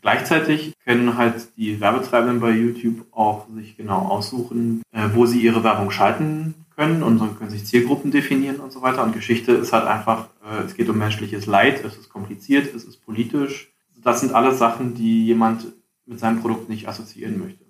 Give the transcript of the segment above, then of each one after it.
Gleichzeitig können halt die Werbetreibenden bei YouTube auch sich genau aussuchen, äh, wo sie ihre Werbung schalten können und dann können sich Zielgruppen definieren und so weiter. Und Geschichte ist halt einfach, äh, es geht um menschliches Leid, es ist kompliziert, es ist politisch. Das sind alles Sachen, die jemand mit seinem Produkt nicht assoziieren möchte.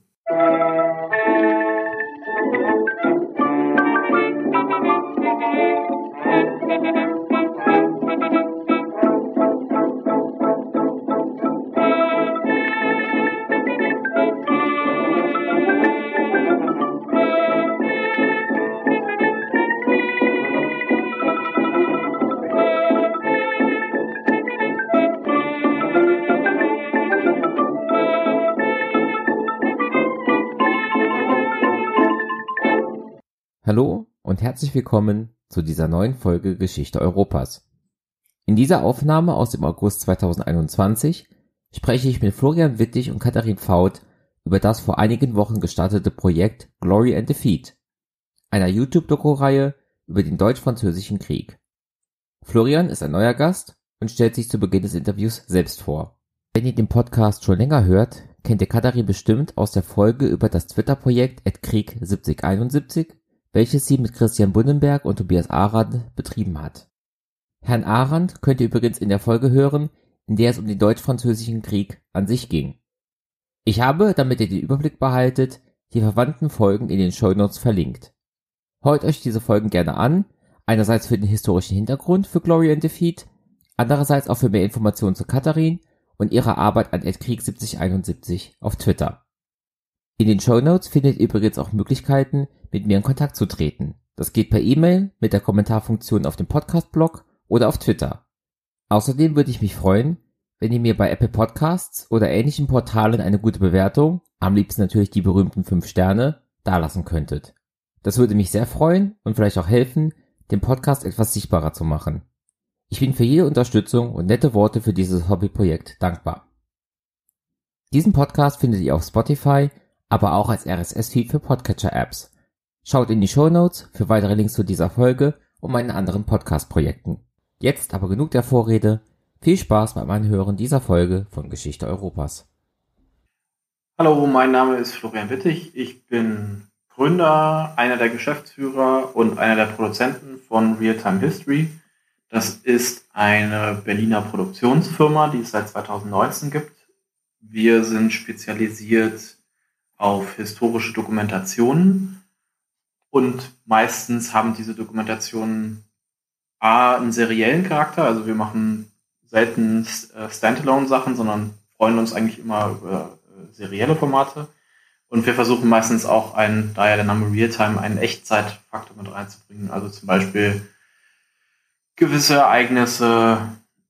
Hallo und herzlich willkommen zu dieser neuen Folge Geschichte Europas. In dieser Aufnahme aus dem August 2021 spreche ich mit Florian Wittig und Katharin Faut über das vor einigen Wochen gestartete Projekt Glory and Defeat, einer YouTube-Doku-Reihe über den deutsch-französischen Krieg. Florian ist ein neuer Gast und stellt sich zu Beginn des Interviews selbst vor. Wenn ihr den Podcast schon länger hört, kennt ihr Katharin bestimmt aus der Folge über das Twitter-Projekt Krieg 7071 welches sie mit Christian Bunnenberg und Tobias Arand betrieben hat. Herrn Arand könnt ihr übrigens in der Folge hören, in der es um den Deutsch-Französischen Krieg an sich ging. Ich habe, damit ihr den Überblick behaltet, die verwandten Folgen in den Shownotes verlinkt. Hört euch diese Folgen gerne an, einerseits für den historischen Hintergrund für Glory and Defeat, andererseits auch für mehr Informationen zu Katharin und ihrer Arbeit an Krieg 7071 auf Twitter. In den Show Notes findet ihr übrigens auch Möglichkeiten, mit mir in Kontakt zu treten. Das geht per E-Mail mit der Kommentarfunktion auf dem Podcast-Blog oder auf Twitter. Außerdem würde ich mich freuen, wenn ihr mir bei Apple Podcasts oder ähnlichen Portalen eine gute Bewertung, am liebsten natürlich die berühmten 5 Sterne, dalassen könntet. Das würde mich sehr freuen und vielleicht auch helfen, den Podcast etwas sichtbarer zu machen. Ich bin für jede Unterstützung und nette Worte für dieses Hobbyprojekt dankbar. Diesen Podcast findet ihr auf Spotify aber auch als RSS-Feed für Podcatcher-Apps. Schaut in die Show Notes für weitere Links zu dieser Folge und meinen anderen Podcast-Projekten. Jetzt aber genug der Vorrede. Viel Spaß beim Anhören dieser Folge von Geschichte Europas. Hallo, mein Name ist Florian Wittig. Ich bin Gründer, einer der Geschäftsführer und einer der Produzenten von Realtime History. Das ist eine Berliner Produktionsfirma, die es seit 2019 gibt. Wir sind spezialisiert auf historische Dokumentationen und meistens haben diese Dokumentationen A, einen seriellen Charakter, also wir machen selten äh, Standalone-Sachen, sondern freuen uns eigentlich immer über äh, serielle Formate. Und wir versuchen meistens auch einen, da ja der Name Realtime, einen Echtzeitfaktor mit reinzubringen. Also zum Beispiel gewisse Ereignisse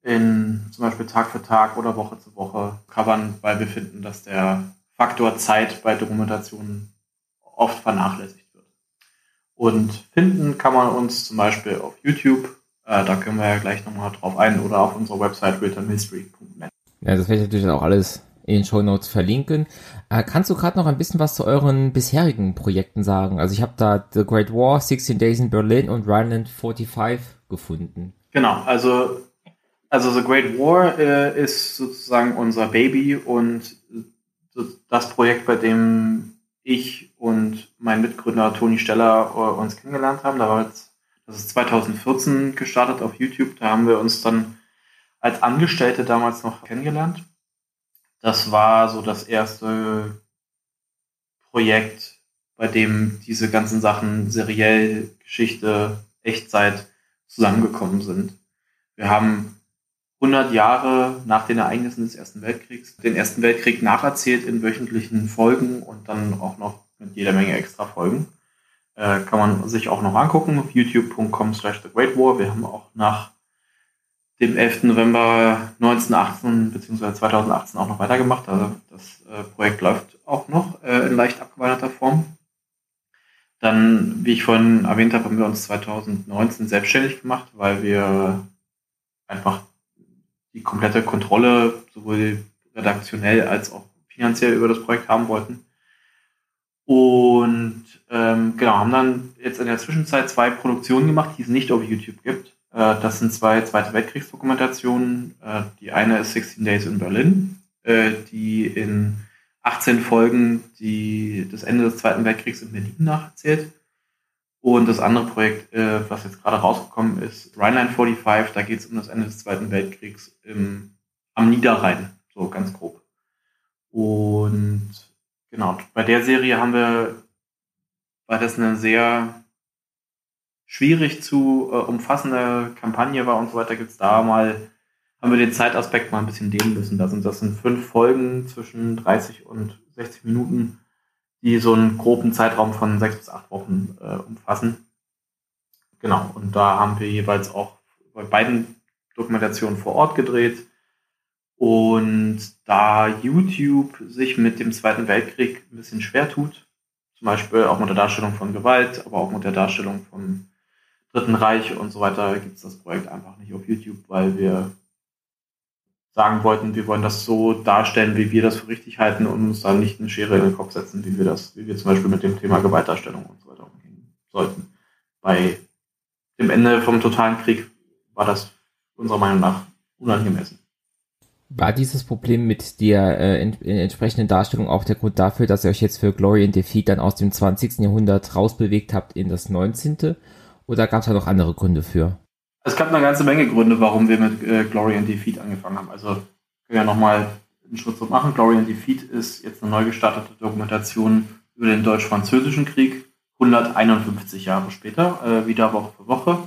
in zum Beispiel Tag für Tag oder Woche zu Woche covern, weil wir finden, dass der Faktor Zeit bei Dokumentationen oft vernachlässigt wird. Und finden kann man uns zum Beispiel auf YouTube, äh, da können wir ja gleich nochmal drauf ein, oder auf unserer Website returnhistory.net. Ja, das werde ich natürlich auch alles in den Show Notes verlinken. Äh, kannst du gerade noch ein bisschen was zu euren bisherigen Projekten sagen? Also ich habe da The Great War, 16 Days in Berlin und Rhineland 45 gefunden. Genau, also, also The Great War äh, ist sozusagen unser Baby und das Projekt, bei dem ich und mein Mitgründer Toni Steller äh, uns kennengelernt haben. Das ist 2014 gestartet auf YouTube. Da haben wir uns dann als Angestellte damals noch kennengelernt. Das war so das erste Projekt, bei dem diese ganzen Sachen seriell, Geschichte, Echtzeit zusammengekommen sind. Wir haben 100 Jahre nach den Ereignissen des Ersten Weltkriegs den Ersten Weltkrieg nacherzählt in wöchentlichen Folgen und dann auch noch mit jeder Menge extra Folgen. Äh, kann man sich auch noch angucken auf youtube.com slash the great war. Wir haben auch nach dem 11. November 1918 bzw. 2018 auch noch weitergemacht. Also das äh, Projekt läuft auch noch äh, in leicht abgewandelter Form. Dann, wie ich vorhin erwähnt habe, haben wir uns 2019 selbstständig gemacht, weil wir einfach die komplette Kontrolle sowohl redaktionell als auch finanziell über das Projekt haben wollten. Und ähm, genau, haben dann jetzt in der Zwischenzeit zwei Produktionen gemacht, die es nicht auf YouTube gibt. Äh, das sind zwei Zweite Weltkriegsdokumentationen. Äh, die eine ist 16 Days in Berlin. äh, die in 18 Folgen die, das Ende des Zweiten Weltkriegs in Berlin nacherzählt. Und das andere Projekt, äh, was jetzt gerade rausgekommen ist, Rhineline 45, da geht es um das Ende des Zweiten Weltkriegs im, am Niederrhein, so ganz grob. Und genau, bei der Serie haben wir, weil das eine sehr schwierig zu äh, umfassende Kampagne war und so weiter, gibt's da mal, haben wir den Zeitaspekt mal ein bisschen dehnen müssen. Da sind das sind fünf Folgen zwischen 30 und 60 Minuten die so einen groben Zeitraum von sechs bis acht Wochen äh, umfassen. Genau, und da haben wir jeweils auch bei beiden Dokumentationen vor Ort gedreht. Und da YouTube sich mit dem Zweiten Weltkrieg ein bisschen schwer tut, zum Beispiel auch mit der Darstellung von Gewalt, aber auch mit der Darstellung vom Dritten Reich und so weiter, gibt es das Projekt einfach nicht auf YouTube, weil wir sagen wollten, wir wollen das so darstellen, wie wir das für richtig halten und uns da nicht eine Schere in den Kopf setzen, wie wir das, wie wir zum Beispiel mit dem Thema Gewaltdarstellung und so weiter umgehen sollten. Bei dem Ende vom totalen Krieg war das unserer Meinung nach unangemessen. War dieses Problem mit der äh, ent äh, entsprechenden Darstellung auch der Grund dafür, dass ihr euch jetzt für Glory and Defeat dann aus dem 20. Jahrhundert rausbewegt habt in das 19. Oder gab es da noch andere Gründe für? Es gab eine ganze Menge Gründe, warum wir mit äh, Glory and Defeat angefangen haben. Also können wir nochmal einen Schritt zurück machen. Glory and Defeat ist jetzt eine neu gestartete Dokumentation über den Deutsch-Französischen Krieg, 151 Jahre später, äh, wieder Woche für Woche.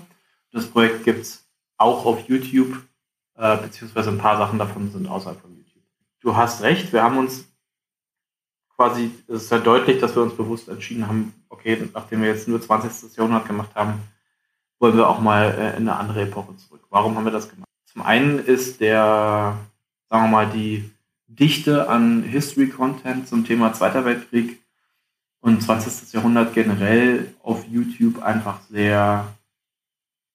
Das Projekt gibt es auch auf YouTube, äh, beziehungsweise ein paar Sachen davon sind außerhalb von YouTube. Du hast recht, wir haben uns quasi, es ist ja deutlich, dass wir uns bewusst entschieden haben, okay, nachdem wir jetzt nur 20. Jahrhundert gemacht haben, wollen wir auch mal äh, in eine andere Epoche zurück. Warum haben wir das gemacht? Zum einen ist der, sagen wir mal, die Dichte an History-Content zum Thema Zweiter Weltkrieg und 20. Jahrhundert generell auf YouTube einfach sehr,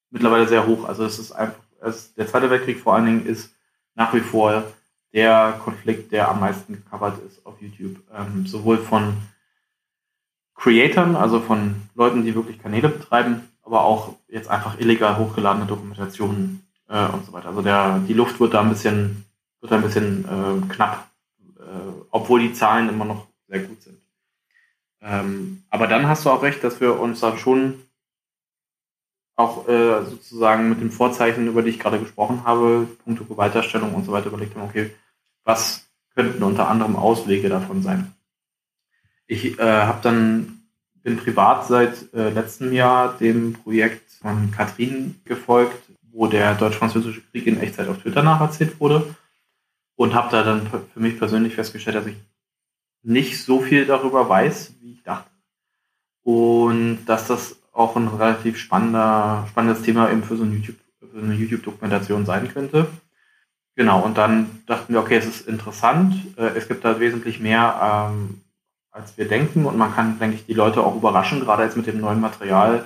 mittlerweile sehr hoch. Also es ist einfach, es, der Zweite Weltkrieg vor allen Dingen ist nach wie vor der Konflikt, der am meisten gecovert ist auf YouTube. Ähm, sowohl von Creatoren, also von Leuten, die wirklich Kanäle betreiben, aber auch jetzt einfach illegal hochgeladene Dokumentationen äh, und so weiter. Also der, die Luft wird da ein bisschen, wird da ein bisschen äh, knapp, äh, obwohl die Zahlen immer noch sehr gut sind. Ähm, aber dann hast du auch recht, dass wir uns dann schon auch äh, sozusagen mit den Vorzeichen, über die ich gerade gesprochen habe, Punkte Gewalterstellung und so weiter überlegt haben, okay, was könnten unter anderem Auswege davon sein? Ich äh, habe dann bin privat seit äh, letztem Jahr dem Projekt von Katrin gefolgt, wo der deutsch-französische Krieg in Echtzeit auf Twitter nacherzählt wurde und habe da dann für mich persönlich festgestellt, dass ich nicht so viel darüber weiß, wie ich dachte. Und dass das auch ein relativ spannender, spannendes Thema eben für so, ein YouTube, für eine YouTube-Dokumentation sein könnte. Genau, und dann dachten wir, okay, es ist interessant, äh, es gibt da wesentlich mehr ähm, als wir denken. Und man kann, denke ich, die Leute auch überraschen, gerade jetzt mit dem neuen Material,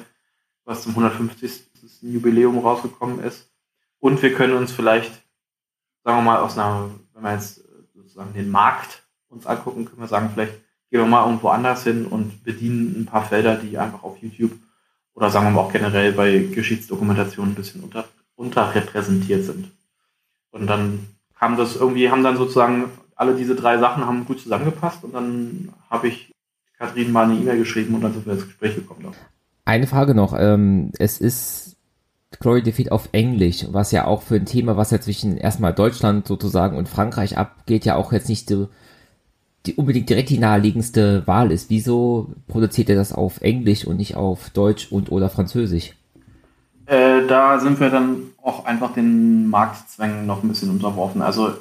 was zum 150. Jubiläum rausgekommen ist. Und wir können uns vielleicht, sagen wir mal, aus einer, wenn wir jetzt sozusagen den Markt uns angucken, können wir sagen, vielleicht gehen wir mal irgendwo anders hin und bedienen ein paar Felder, die einfach auf YouTube oder sagen wir mal auch generell bei Geschichtsdokumentationen ein bisschen unter, unterrepräsentiert sind. Und dann kam das irgendwie, haben dann sozusagen alle diese drei Sachen haben gut zusammengepasst und dann habe ich Kathrin mal eine E-Mail geschrieben und dann sind wir ins Gespräch gekommen. Eine Frage noch. Ähm, es ist Glory Defeat auf Englisch, was ja auch für ein Thema, was ja zwischen erstmal Deutschland sozusagen und Frankreich abgeht, ja auch jetzt nicht so die unbedingt direkt die naheliegendste Wahl ist. Wieso produziert er das auf Englisch und nicht auf Deutsch und oder Französisch? Äh, da sind wir dann auch einfach den Marktzwängen noch ein bisschen unterworfen. Also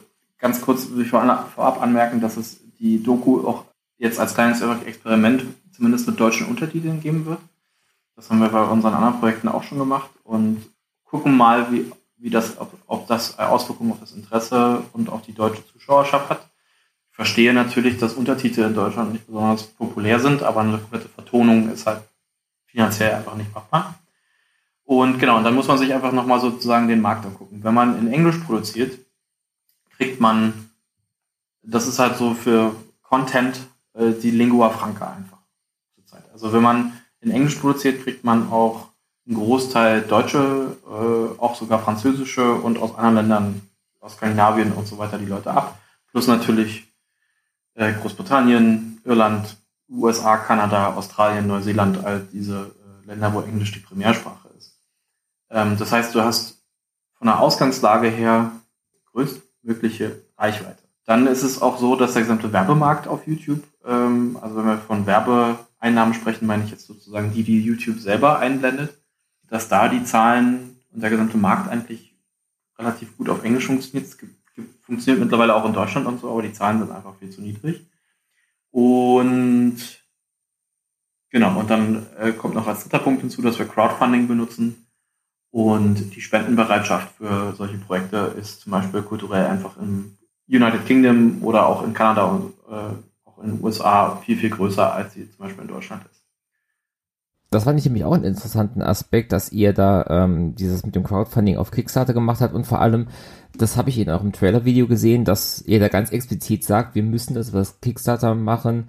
Ganz kurz will ich vorab anmerken, dass es die Doku auch jetzt als kleines Experiment zumindest mit deutschen Untertiteln geben wird. Das haben wir bei unseren anderen Projekten auch schon gemacht und gucken mal, wie, wie das, ob, ob das Auswirkungen auf das Interesse und auf die deutsche Zuschauerschaft hat. Ich verstehe natürlich, dass Untertitel in Deutschland nicht besonders populär sind, aber eine komplette Vertonung ist halt finanziell einfach nicht machbar. Und genau, und dann muss man sich einfach nochmal sozusagen den Markt angucken. Wenn man in Englisch produziert, kriegt man, das ist halt so für Content äh, die Lingua Franca einfach zurzeit. Also wenn man in Englisch produziert, kriegt man auch einen Großteil deutsche, äh, auch sogar französische und aus anderen Ländern, aus Skandinavien und so weiter, die Leute ab. Plus natürlich äh, Großbritannien, Irland, USA, Kanada, Australien, Neuseeland, all diese äh, Länder, wo Englisch die Primärsprache ist. Ähm, das heißt, du hast von der Ausgangslage her größtmögliche Reichweite. Dann ist es auch so, dass der gesamte Werbemarkt auf YouTube, ähm, also wenn wir von Werbeeinnahmen sprechen, meine ich jetzt sozusagen die, die YouTube selber einblendet, dass da die Zahlen und der gesamte Markt eigentlich relativ gut auf Englisch funktioniert. Es funktioniert mittlerweile auch in Deutschland und so, aber die Zahlen sind einfach viel zu niedrig. Und genau, und dann äh, kommt noch als dritter Punkt hinzu, dass wir Crowdfunding benutzen. Und die Spendenbereitschaft für solche Projekte ist zum Beispiel kulturell einfach im United Kingdom oder auch in Kanada und äh, in den USA viel, viel größer, als sie zum Beispiel in Deutschland ist. Das fand ich nämlich auch einen interessanten Aspekt, dass ihr da ähm, dieses mit dem Crowdfunding auf Kickstarter gemacht habt und vor allem, das habe ich in eurem Trailer-Video gesehen, dass ihr da ganz explizit sagt, wir müssen das über Kickstarter machen,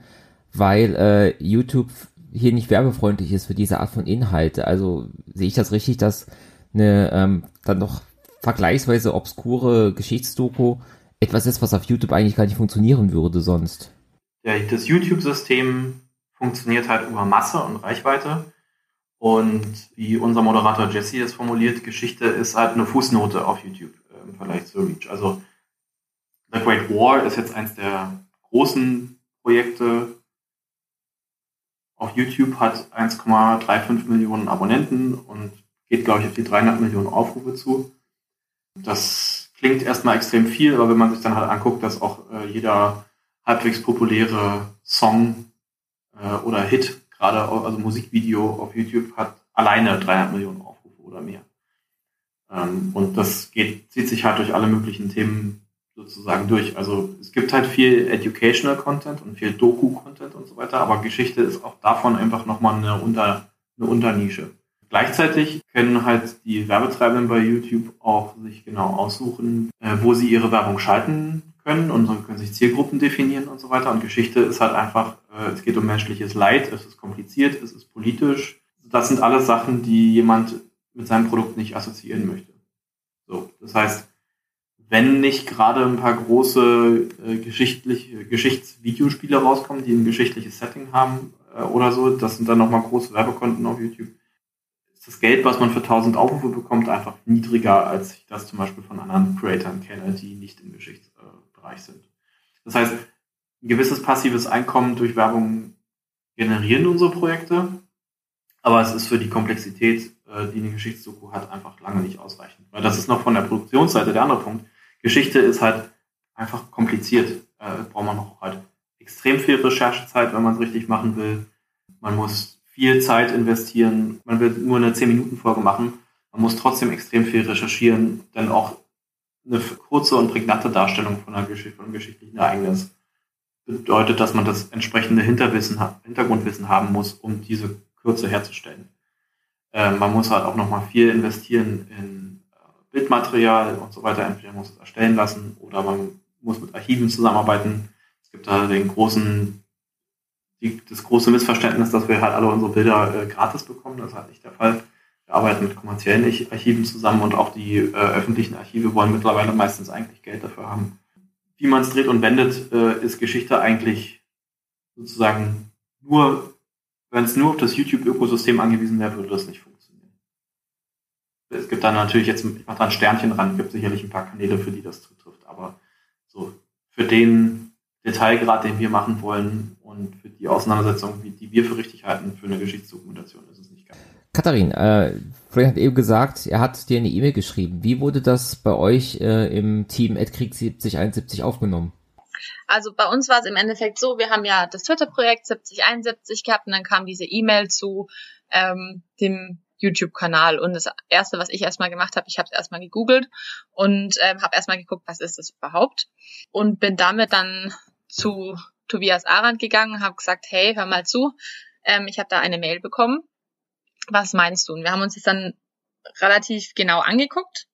weil äh, YouTube hier nicht werbefreundlich ist für diese Art von Inhalte. Also sehe ich das richtig, dass eine ähm, dann noch vergleichsweise obskure Geschichtsdoku etwas ist, was auf YouTube eigentlich gar nicht funktionieren würde sonst? Das YouTube-System funktioniert halt über Masse und Reichweite. Und wie unser Moderator Jesse es formuliert, Geschichte ist halt eine Fußnote auf YouTube äh, im Vergleich zu Reach. Also The Great War ist jetzt eins der großen Projekte. Auf YouTube hat 1,35 Millionen Abonnenten und geht, glaube ich, auf die 300 Millionen Aufrufe zu. Das klingt erstmal extrem viel, aber wenn man sich dann halt anguckt, dass auch äh, jeder halbwegs populäre Song äh, oder Hit, gerade also Musikvideo auf YouTube, hat alleine 300 Millionen Aufrufe oder mehr. Ähm, und das geht, zieht sich halt durch alle möglichen Themen sozusagen durch. Also es gibt halt viel Educational Content und viel Doku-Content und so weiter, aber Geschichte ist auch davon einfach nochmal eine, Unter, eine Unternische. Gleichzeitig können halt die Werbetreibenden bei YouTube auch sich genau aussuchen, äh, wo sie ihre Werbung schalten können und so können sich Zielgruppen definieren und so weiter. Und Geschichte ist halt einfach, äh, es geht um menschliches Leid, es ist kompliziert, es ist politisch. Das sind alles Sachen, die jemand mit seinem Produkt nicht assoziieren möchte. So, das heißt, wenn nicht gerade ein paar große äh, geschichtliche Geschichtsvideospiele rauskommen, die ein geschichtliches Setting haben äh, oder so, das sind dann nochmal große Werbekonten auf YouTube, ist das Geld, was man für 1000 Aufrufe bekommt, einfach niedriger, als ich das zum Beispiel von anderen Creatoren kenne, die nicht im Geschichts Bereich sind. Das heißt, ein gewisses passives Einkommen durch Werbung generieren unsere Projekte, aber es ist für die Komplexität, äh, die eine Geschichtsdoku hat, einfach lange nicht ausreichend. Weil das ist noch von der Produktionsseite der andere Punkt. Geschichte ist halt einfach kompliziert. Äh, braucht man noch halt extrem viel Recherchezeit, wenn man es richtig machen will. Man muss viel Zeit investieren. Man will nur eine 10-Minuten-Folge machen. Man muss trotzdem extrem viel recherchieren, denn auch eine kurze und prägnante Darstellung von, einer Geschichte, von einem geschichtlichen Ereignis bedeutet, dass man das entsprechende Hinterwissen, Hintergrundwissen haben muss, um diese Kürze herzustellen. Äh, man muss halt auch nochmal viel investieren in äh, Bildmaterial und so weiter. Entweder muss es erstellen lassen oder man muss mit Archiven zusammenarbeiten. Es gibt da den großen, die, das große Missverständnis, dass wir halt alle unsere Bilder äh, gratis bekommen. Das ist halt nicht der Fall. Wir arbeiten mit kommerziellen Archiven zusammen und auch die äh, öffentlichen Archive wollen mittlerweile meistens eigentlich Geld dafür haben. Wie man es dreht und wendet, äh, ist Geschichte eigentlich sozusagen nur, wenn es nur auf das YouTube-Ökosystem angewiesen wäre, würde das nicht funktionieren. Es gibt dann natürlich jetzt, ich mache da ein Sternchen ran, gibt sicherlich ein paar Kanäle, für die das zutrifft, aber so für den Detailgrad, den wir machen wollen und für die Auseinandersetzung, die wir für richtig halten, für eine Geschichtsdokumentation ist es. Katharin, äh, Frank hat eben gesagt, er hat dir eine E-Mail geschrieben. Wie wurde das bei euch äh, im Team Krieg 7071 aufgenommen? Also bei uns war es im Endeffekt so, wir haben ja das Twitter-Projekt 7071 gehabt und dann kam diese E-Mail zu ähm, dem YouTube-Kanal. Und das Erste, was ich erstmal gemacht habe, ich habe es erstmal gegoogelt und ähm, habe erstmal geguckt, was ist das überhaupt. Und bin damit dann zu Tobias Arand gegangen, habe gesagt, hey, hör mal zu, ähm, ich habe da eine Mail bekommen was meinst du? Und wir haben uns das dann relativ genau angeguckt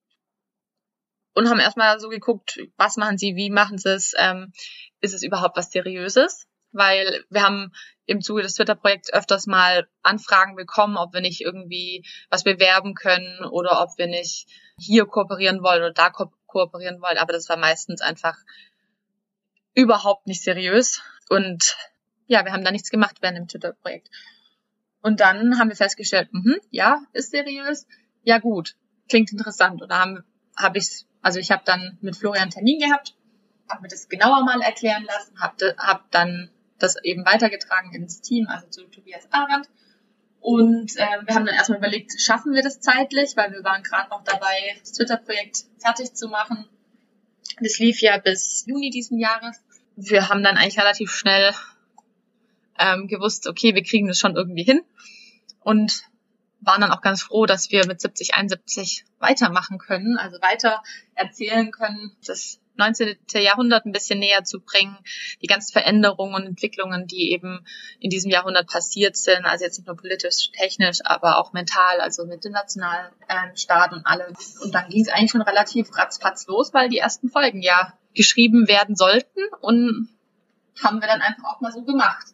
und haben erstmal so geguckt, was machen sie, wie machen sie es, ähm, ist es überhaupt was Seriöses? Weil wir haben im Zuge des Twitter-Projekts öfters mal Anfragen bekommen, ob wir nicht irgendwie was bewerben können oder ob wir nicht hier kooperieren wollen oder da ko kooperieren wollen. Aber das war meistens einfach überhaupt nicht seriös. Und ja, wir haben da nichts gemacht während dem Twitter-Projekt. Und dann haben wir festgestellt, mh, ja, ist seriös. Ja gut, klingt interessant. Und da habe ich, also ich habe dann mit Florian Termin gehabt, habe mir das genauer mal erklären lassen, habe hab dann das eben weitergetragen ins Team, also zu Tobias Arendt. Und äh, wir haben dann erstmal überlegt, schaffen wir das zeitlich, weil wir waren gerade noch dabei, das Twitter-Projekt fertig zu machen. Das lief ja bis Juni diesen Jahres. Wir haben dann eigentlich relativ schnell ähm, gewusst, okay, wir kriegen das schon irgendwie hin. Und waren dann auch ganz froh, dass wir mit 70, 71 weitermachen können, also weiter erzählen können, das 19. Jahrhundert ein bisschen näher zu bringen, die ganzen Veränderungen und Entwicklungen, die eben in diesem Jahrhundert passiert sind, also jetzt nicht nur politisch, technisch, aber auch mental, also mit dem Nationalstaat und allem. Und dann ging es eigentlich schon relativ ratzfatz los, weil die ersten Folgen ja geschrieben werden sollten und haben wir dann einfach auch mal so gemacht.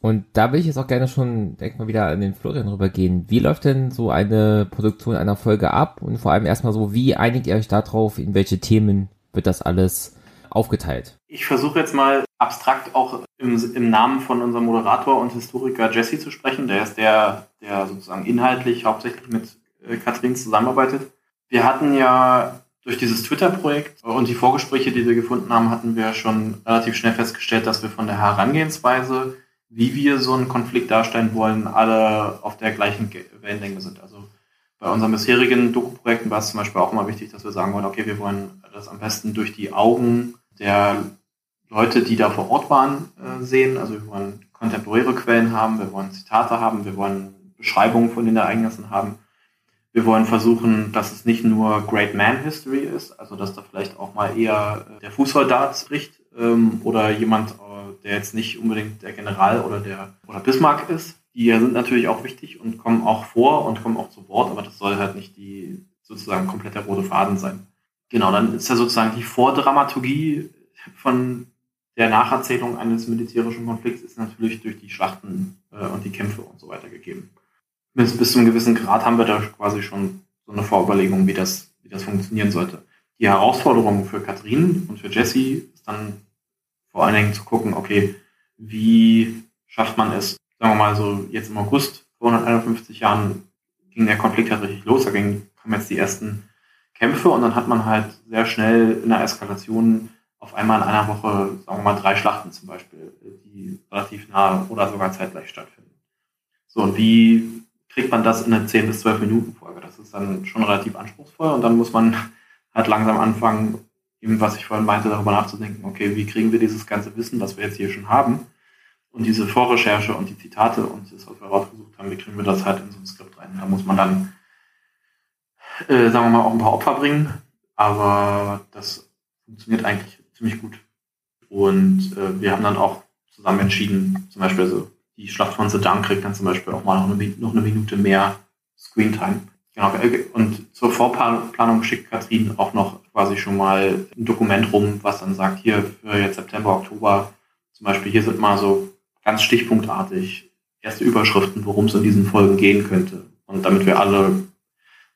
Und da will ich jetzt auch gerne schon denk mal wieder an den Florian rübergehen. Wie läuft denn so eine Produktion einer Folge ab? Und vor allem erstmal so, wie einigt ihr euch darauf, in welche Themen wird das alles aufgeteilt? Ich versuche jetzt mal abstrakt auch im, im, Namen von unserem Moderator und Historiker Jesse zu sprechen. Der ist der, der sozusagen inhaltlich hauptsächlich mit äh, Katrin zusammenarbeitet. Wir hatten ja durch dieses Twitter-Projekt und die Vorgespräche, die wir gefunden haben, hatten wir schon relativ schnell festgestellt, dass wir von der Herangehensweise wie wir so einen Konflikt darstellen wollen, alle auf der gleichen Wellenlänge sind. Also bei unseren bisherigen Doku-Projekten war es zum Beispiel auch immer wichtig, dass wir sagen wollen, okay, wir wollen das am besten durch die Augen der Leute, die da vor Ort waren, äh, sehen. Also wir wollen kontemporäre Quellen haben, wir wollen Zitate haben, wir wollen Beschreibungen von den Ereignissen haben. Wir wollen versuchen, dass es nicht nur Great Man History ist, also dass da vielleicht auch mal eher der Fußsoldat spricht ähm, oder jemand der jetzt nicht unbedingt der General oder der oder Bismarck ist. Die sind natürlich auch wichtig und kommen auch vor und kommen auch zu Wort, aber das soll halt nicht die sozusagen komplett der rote Faden sein. Genau, dann ist ja sozusagen die Vordramaturgie von der Nacherzählung eines militärischen Konflikts ist natürlich durch die Schlachten äh, und die Kämpfe und so weiter gegeben. Bis, bis zu einem gewissen Grad haben wir da quasi schon so eine Vorüberlegung, wie das, wie das funktionieren sollte. Die Herausforderung für Katrin und für Jesse ist dann vor allen Dingen zu gucken, okay, wie schafft man es, sagen wir mal so, jetzt im August vor 151 Jahren ging der Konflikt halt richtig los, da ging, kamen jetzt die ersten Kämpfe und dann hat man halt sehr schnell in der Eskalation auf einmal in einer Woche, sagen wir mal, drei Schlachten zum Beispiel, die relativ nah oder sogar zeitgleich stattfinden. So, und wie kriegt man das in eine 10 bis 12 Minuten Folge? Das ist dann schon relativ anspruchsvoll und dann muss man halt langsam anfangen, eben was ich vorhin meinte, darüber nachzudenken, okay, wie kriegen wir dieses ganze Wissen, was wir jetzt hier schon haben, und diese Vorrecherche und die Zitate und das, was wir rausgesucht haben, wie kriegen wir das halt in so ein Skript rein? Da muss man dann, äh, sagen wir mal, auch ein paar Opfer bringen, aber das funktioniert eigentlich ziemlich gut. Und äh, wir haben dann auch zusammen entschieden, zum Beispiel also die Schlacht von Sedan kriegt dann zum Beispiel auch mal noch eine, noch eine Minute mehr Screentime. Genau, und zur Vorplanung schickt Katrin auch noch quasi schon mal ein Dokument rum, was dann sagt, hier für jetzt September, Oktober, zum Beispiel hier sind mal so ganz stichpunktartig erste Überschriften, worum es in diesen Folgen gehen könnte. Und damit wir alle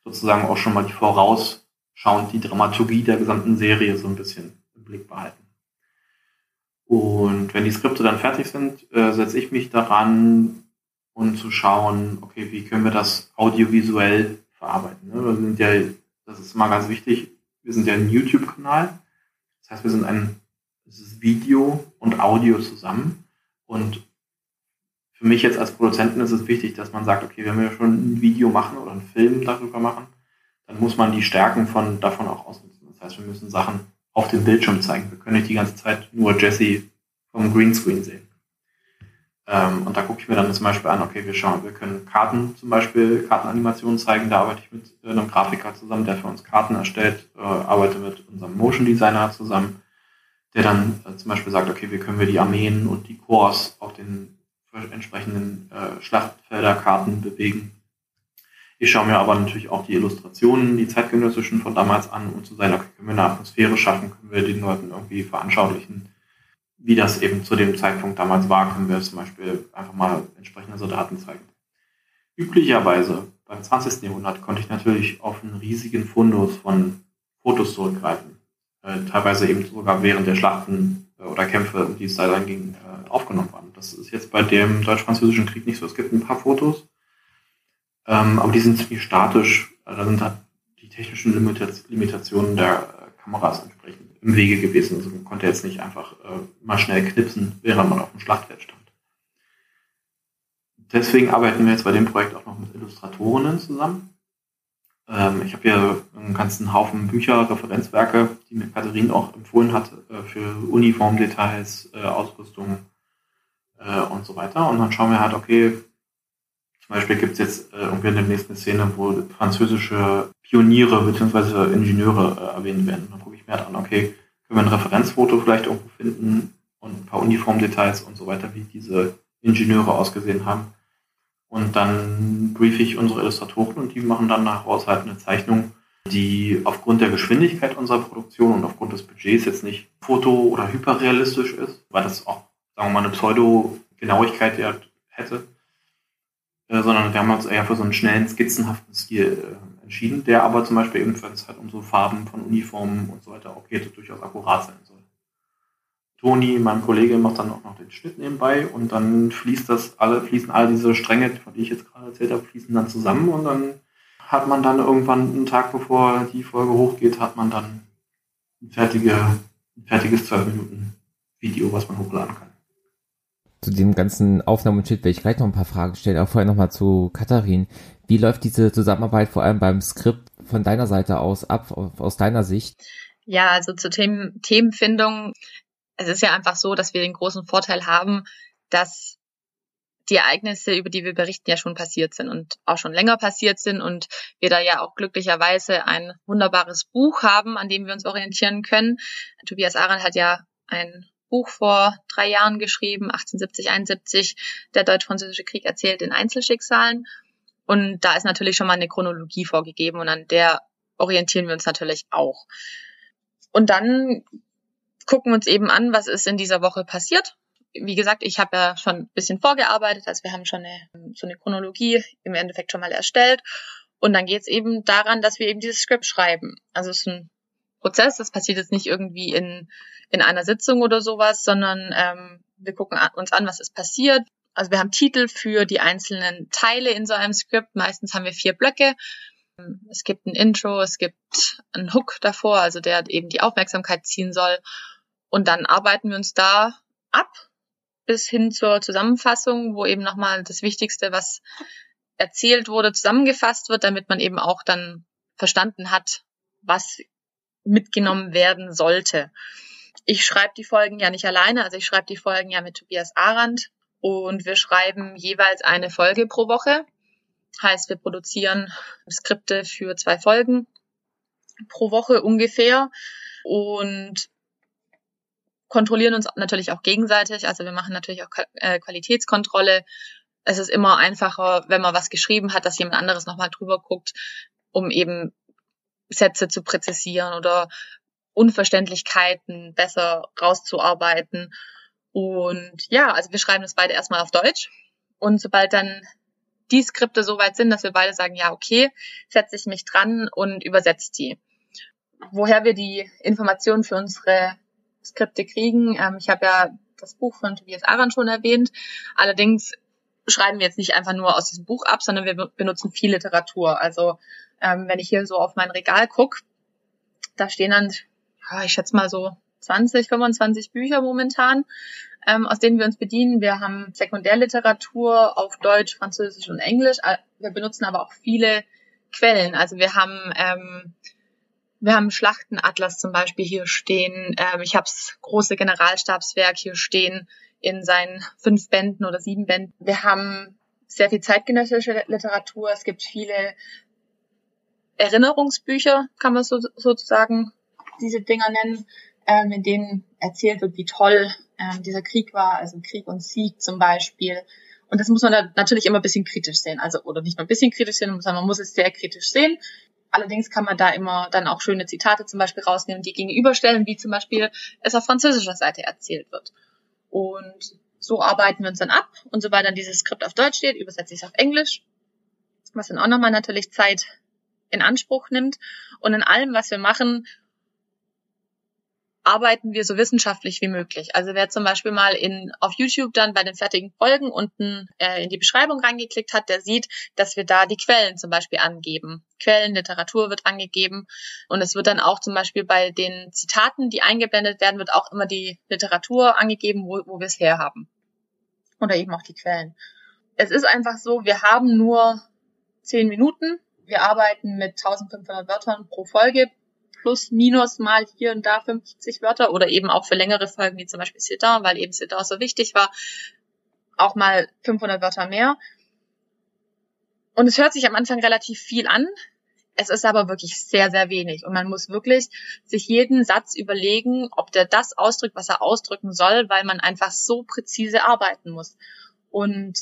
sozusagen auch schon mal die vorausschauend die Dramaturgie der gesamten Serie so ein bisschen im Blick behalten. Und wenn die Skripte dann fertig sind, äh, setze ich mich daran, um zu schauen, okay, wie können wir das audiovisuell verarbeiten. Ne? Wir sind ja, das ist mal ganz wichtig, wir sind ja ein YouTube-Kanal. Das heißt, wir sind ein Video und Audio zusammen. Und für mich jetzt als Produzenten ist es wichtig, dass man sagt, okay, wenn wir schon ein Video machen oder einen Film darüber machen, dann muss man die Stärken von, davon auch ausnutzen. Das heißt, wir müssen Sachen auf dem Bildschirm zeigen. Wir können nicht die ganze Zeit nur Jesse vom Greenscreen sehen. Ähm, und da gucke ich mir dann zum Beispiel an, okay, wir schauen, wir können Karten zum Beispiel, Kartenanimationen zeigen, da arbeite ich mit äh, einem Grafiker zusammen, der für uns Karten erstellt, äh, arbeite mit unserem Motion Designer zusammen, der dann äh, zum Beispiel sagt, okay, wie können wir die Armeen und die Corps auf den entsprechenden äh, Schlachtfelderkarten bewegen. Ich schaue mir aber natürlich auch die Illustrationen, die zeitgenössischen von damals an, um zu sagen, okay, können wir eine Atmosphäre schaffen, können wir den Leuten irgendwie veranschaulichen, wie das eben zu dem Zeitpunkt damals war, können wir zum Beispiel einfach mal entsprechende Soldaten zeigen. Üblicherweise beim 20. Jahrhundert konnte ich natürlich auf einen riesigen Fundus von Fotos zurückgreifen. Äh, teilweise eben sogar während der Schlachten äh, äh, oder Kämpfe, die es da dann ging, äh, aufgenommen waren. Das ist jetzt bei dem deutsch-französischen Krieg nicht so. Es gibt ein paar Fotos, ähm, aber die sind ziemlich statisch. Also da sind halt die technischen Limitationen der Kameras entsprechend im Wege gewesen. Also man konnte jetzt nicht einfach äh, mal schnell knipsen, während man auf dem Schlachtfeld stand. Deswegen arbeiten wir jetzt bei dem Projekt auch noch mit Illustratorinnen zusammen. Ähm, ich habe hier einen ganzen Haufen Bücher, Referenzwerke, die mir Katharin auch empfohlen hat äh, für Uniformdetails, äh, Ausrüstung äh, und so weiter. Und dann schauen wir halt, okay, zum Beispiel gibt es jetzt äh, irgendwie in der nächsten Szene, wo französische Pioniere bzw. Ingenieure äh, erwähnt werden. Dann halt an, okay, können wir ein Referenzfoto vielleicht irgendwo finden und ein paar Uniformdetails und so weiter, wie diese Ingenieure ausgesehen haben. Und dann briefe ich unsere Illustratoren und die machen dann daraus halt eine Zeichnung, die aufgrund der Geschwindigkeit unserer Produktion und aufgrund des Budgets jetzt nicht foto- oder hyperrealistisch ist, weil das auch, sagen wir mal, eine Pseudo-Genauigkeit hätte, äh, sondern wir haben uns eher für so einen schnellen, skizzenhaften Stil äh, entschieden, der aber zum Beispiel eben, wenn es halt um so Farben von Uniformen und so weiter auch geht, durchaus akkurat sein soll. Toni, mein Kollege, macht dann auch noch den Schnitt nebenbei und dann fließt das alle, fließen all diese Stränge, von die ich jetzt gerade erzählt habe, fließen dann zusammen und dann hat man dann irgendwann einen Tag bevor die Folge hochgeht, hat man dann ein, fertige, ein fertiges 12 Minuten Video, was man hochladen kann. Zu dem ganzen Aufnahmen und werde ich gleich noch ein paar Fragen stellen, auch vorher nochmal zu Katharin. Wie läuft diese Zusammenarbeit vor allem beim Skript von deiner Seite aus ab, aus deiner Sicht? Ja, also zur Themen, Themenfindung es ist ja einfach so, dass wir den großen Vorteil haben, dass die Ereignisse, über die wir berichten, ja schon passiert sind und auch schon länger passiert sind und wir da ja auch glücklicherweise ein wunderbares Buch haben, an dem wir uns orientieren können. Tobias Arendt hat ja ein Buch vor drei Jahren geschrieben, 1870, 71, der Deutsch-Französische Krieg erzählt in Einzelschicksalen. Und da ist natürlich schon mal eine Chronologie vorgegeben und an der orientieren wir uns natürlich auch. Und dann gucken uns eben an, was ist in dieser Woche passiert. Wie gesagt, ich habe ja schon ein bisschen vorgearbeitet, also wir haben schon eine, so eine Chronologie im Endeffekt schon mal erstellt. Und dann geht es eben daran, dass wir eben dieses Skript schreiben. Also es ist ein Prozess, das passiert jetzt nicht irgendwie in, in einer Sitzung oder sowas, sondern ähm, wir gucken uns an, was ist passiert. Also wir haben Titel für die einzelnen Teile in so einem Skript. Meistens haben wir vier Blöcke. Es gibt ein Intro, es gibt einen Hook davor, also der eben die Aufmerksamkeit ziehen soll. Und dann arbeiten wir uns da ab bis hin zur Zusammenfassung, wo eben nochmal das Wichtigste, was erzählt wurde, zusammengefasst wird, damit man eben auch dann verstanden hat, was mitgenommen werden sollte. Ich schreibe die Folgen ja nicht alleine, also ich schreibe die Folgen ja mit Tobias Arendt und wir schreiben jeweils eine Folge pro Woche. Heißt, wir produzieren Skripte für zwei Folgen pro Woche ungefähr und kontrollieren uns natürlich auch gegenseitig. Also wir machen natürlich auch äh, Qualitätskontrolle. Es ist immer einfacher, wenn man was geschrieben hat, dass jemand anderes nochmal drüber guckt, um eben Sätze zu präzisieren oder Unverständlichkeiten besser rauszuarbeiten. Und ja, also wir schreiben das beide erstmal auf Deutsch. Und sobald dann die Skripte so weit sind, dass wir beide sagen, ja, okay, setze ich mich dran und übersetze die. Woher wir die Informationen für unsere Skripte kriegen. Ähm, ich habe ja das Buch von Tobias Aran schon erwähnt. Allerdings schreiben wir jetzt nicht einfach nur aus diesem Buch ab, sondern wir benutzen viel Literatur. Also ähm, wenn ich hier so auf mein Regal gucke, da stehen dann, ja, ich schätze mal so 20, 25 Bücher momentan, ähm, aus denen wir uns bedienen. Wir haben Sekundärliteratur auf Deutsch, Französisch und Englisch. Wir benutzen aber auch viele Quellen. Also wir haben ähm, wir haben Schlachtenatlas zum Beispiel hier stehen. Ähm, ich habe das große Generalstabswerk hier stehen in seinen fünf Bänden oder sieben Bänden. Wir haben sehr viel zeitgenössische Literatur. Es gibt viele Erinnerungsbücher, kann man so, sozusagen diese Dinger nennen, ähm, in denen erzählt wird, wie toll ähm, dieser Krieg war, also Krieg und Sieg zum Beispiel. Und das muss man da natürlich immer ein bisschen kritisch sehen. Also, oder nicht nur ein bisschen kritisch sehen, sondern man muss es sehr kritisch sehen. Allerdings kann man da immer dann auch schöne Zitate zum Beispiel rausnehmen, die gegenüberstellen, wie zum Beispiel es auf französischer Seite erzählt wird. Und so arbeiten wir uns dann ab. Und sobald dann dieses Skript auf Deutsch steht, übersetze ich es auf Englisch, was dann auch nochmal natürlich Zeit in Anspruch nimmt. Und in allem, was wir machen, arbeiten wir so wissenschaftlich wie möglich. Also wer zum Beispiel mal in, auf YouTube dann bei den fertigen Folgen unten äh, in die Beschreibung reingeklickt hat, der sieht, dass wir da die Quellen zum Beispiel angeben. Quellen, Literatur wird angegeben und es wird dann auch zum Beispiel bei den Zitaten, die eingeblendet werden, wird auch immer die Literatur angegeben, wo, wo wir es herhaben. Oder eben auch die Quellen. Es ist einfach so, wir haben nur zehn Minuten. Wir arbeiten mit 1500 Wörtern pro Folge plus minus mal hier und da 50 Wörter oder eben auch für längere Folgen wie zum Beispiel Sit-Down, weil eben Sit-Down so wichtig war, auch mal 500 Wörter mehr. Und es hört sich am Anfang relativ viel an. Es ist aber wirklich sehr, sehr wenig. Und man muss wirklich sich jeden Satz überlegen, ob der das ausdrückt, was er ausdrücken soll, weil man einfach so präzise arbeiten muss. Und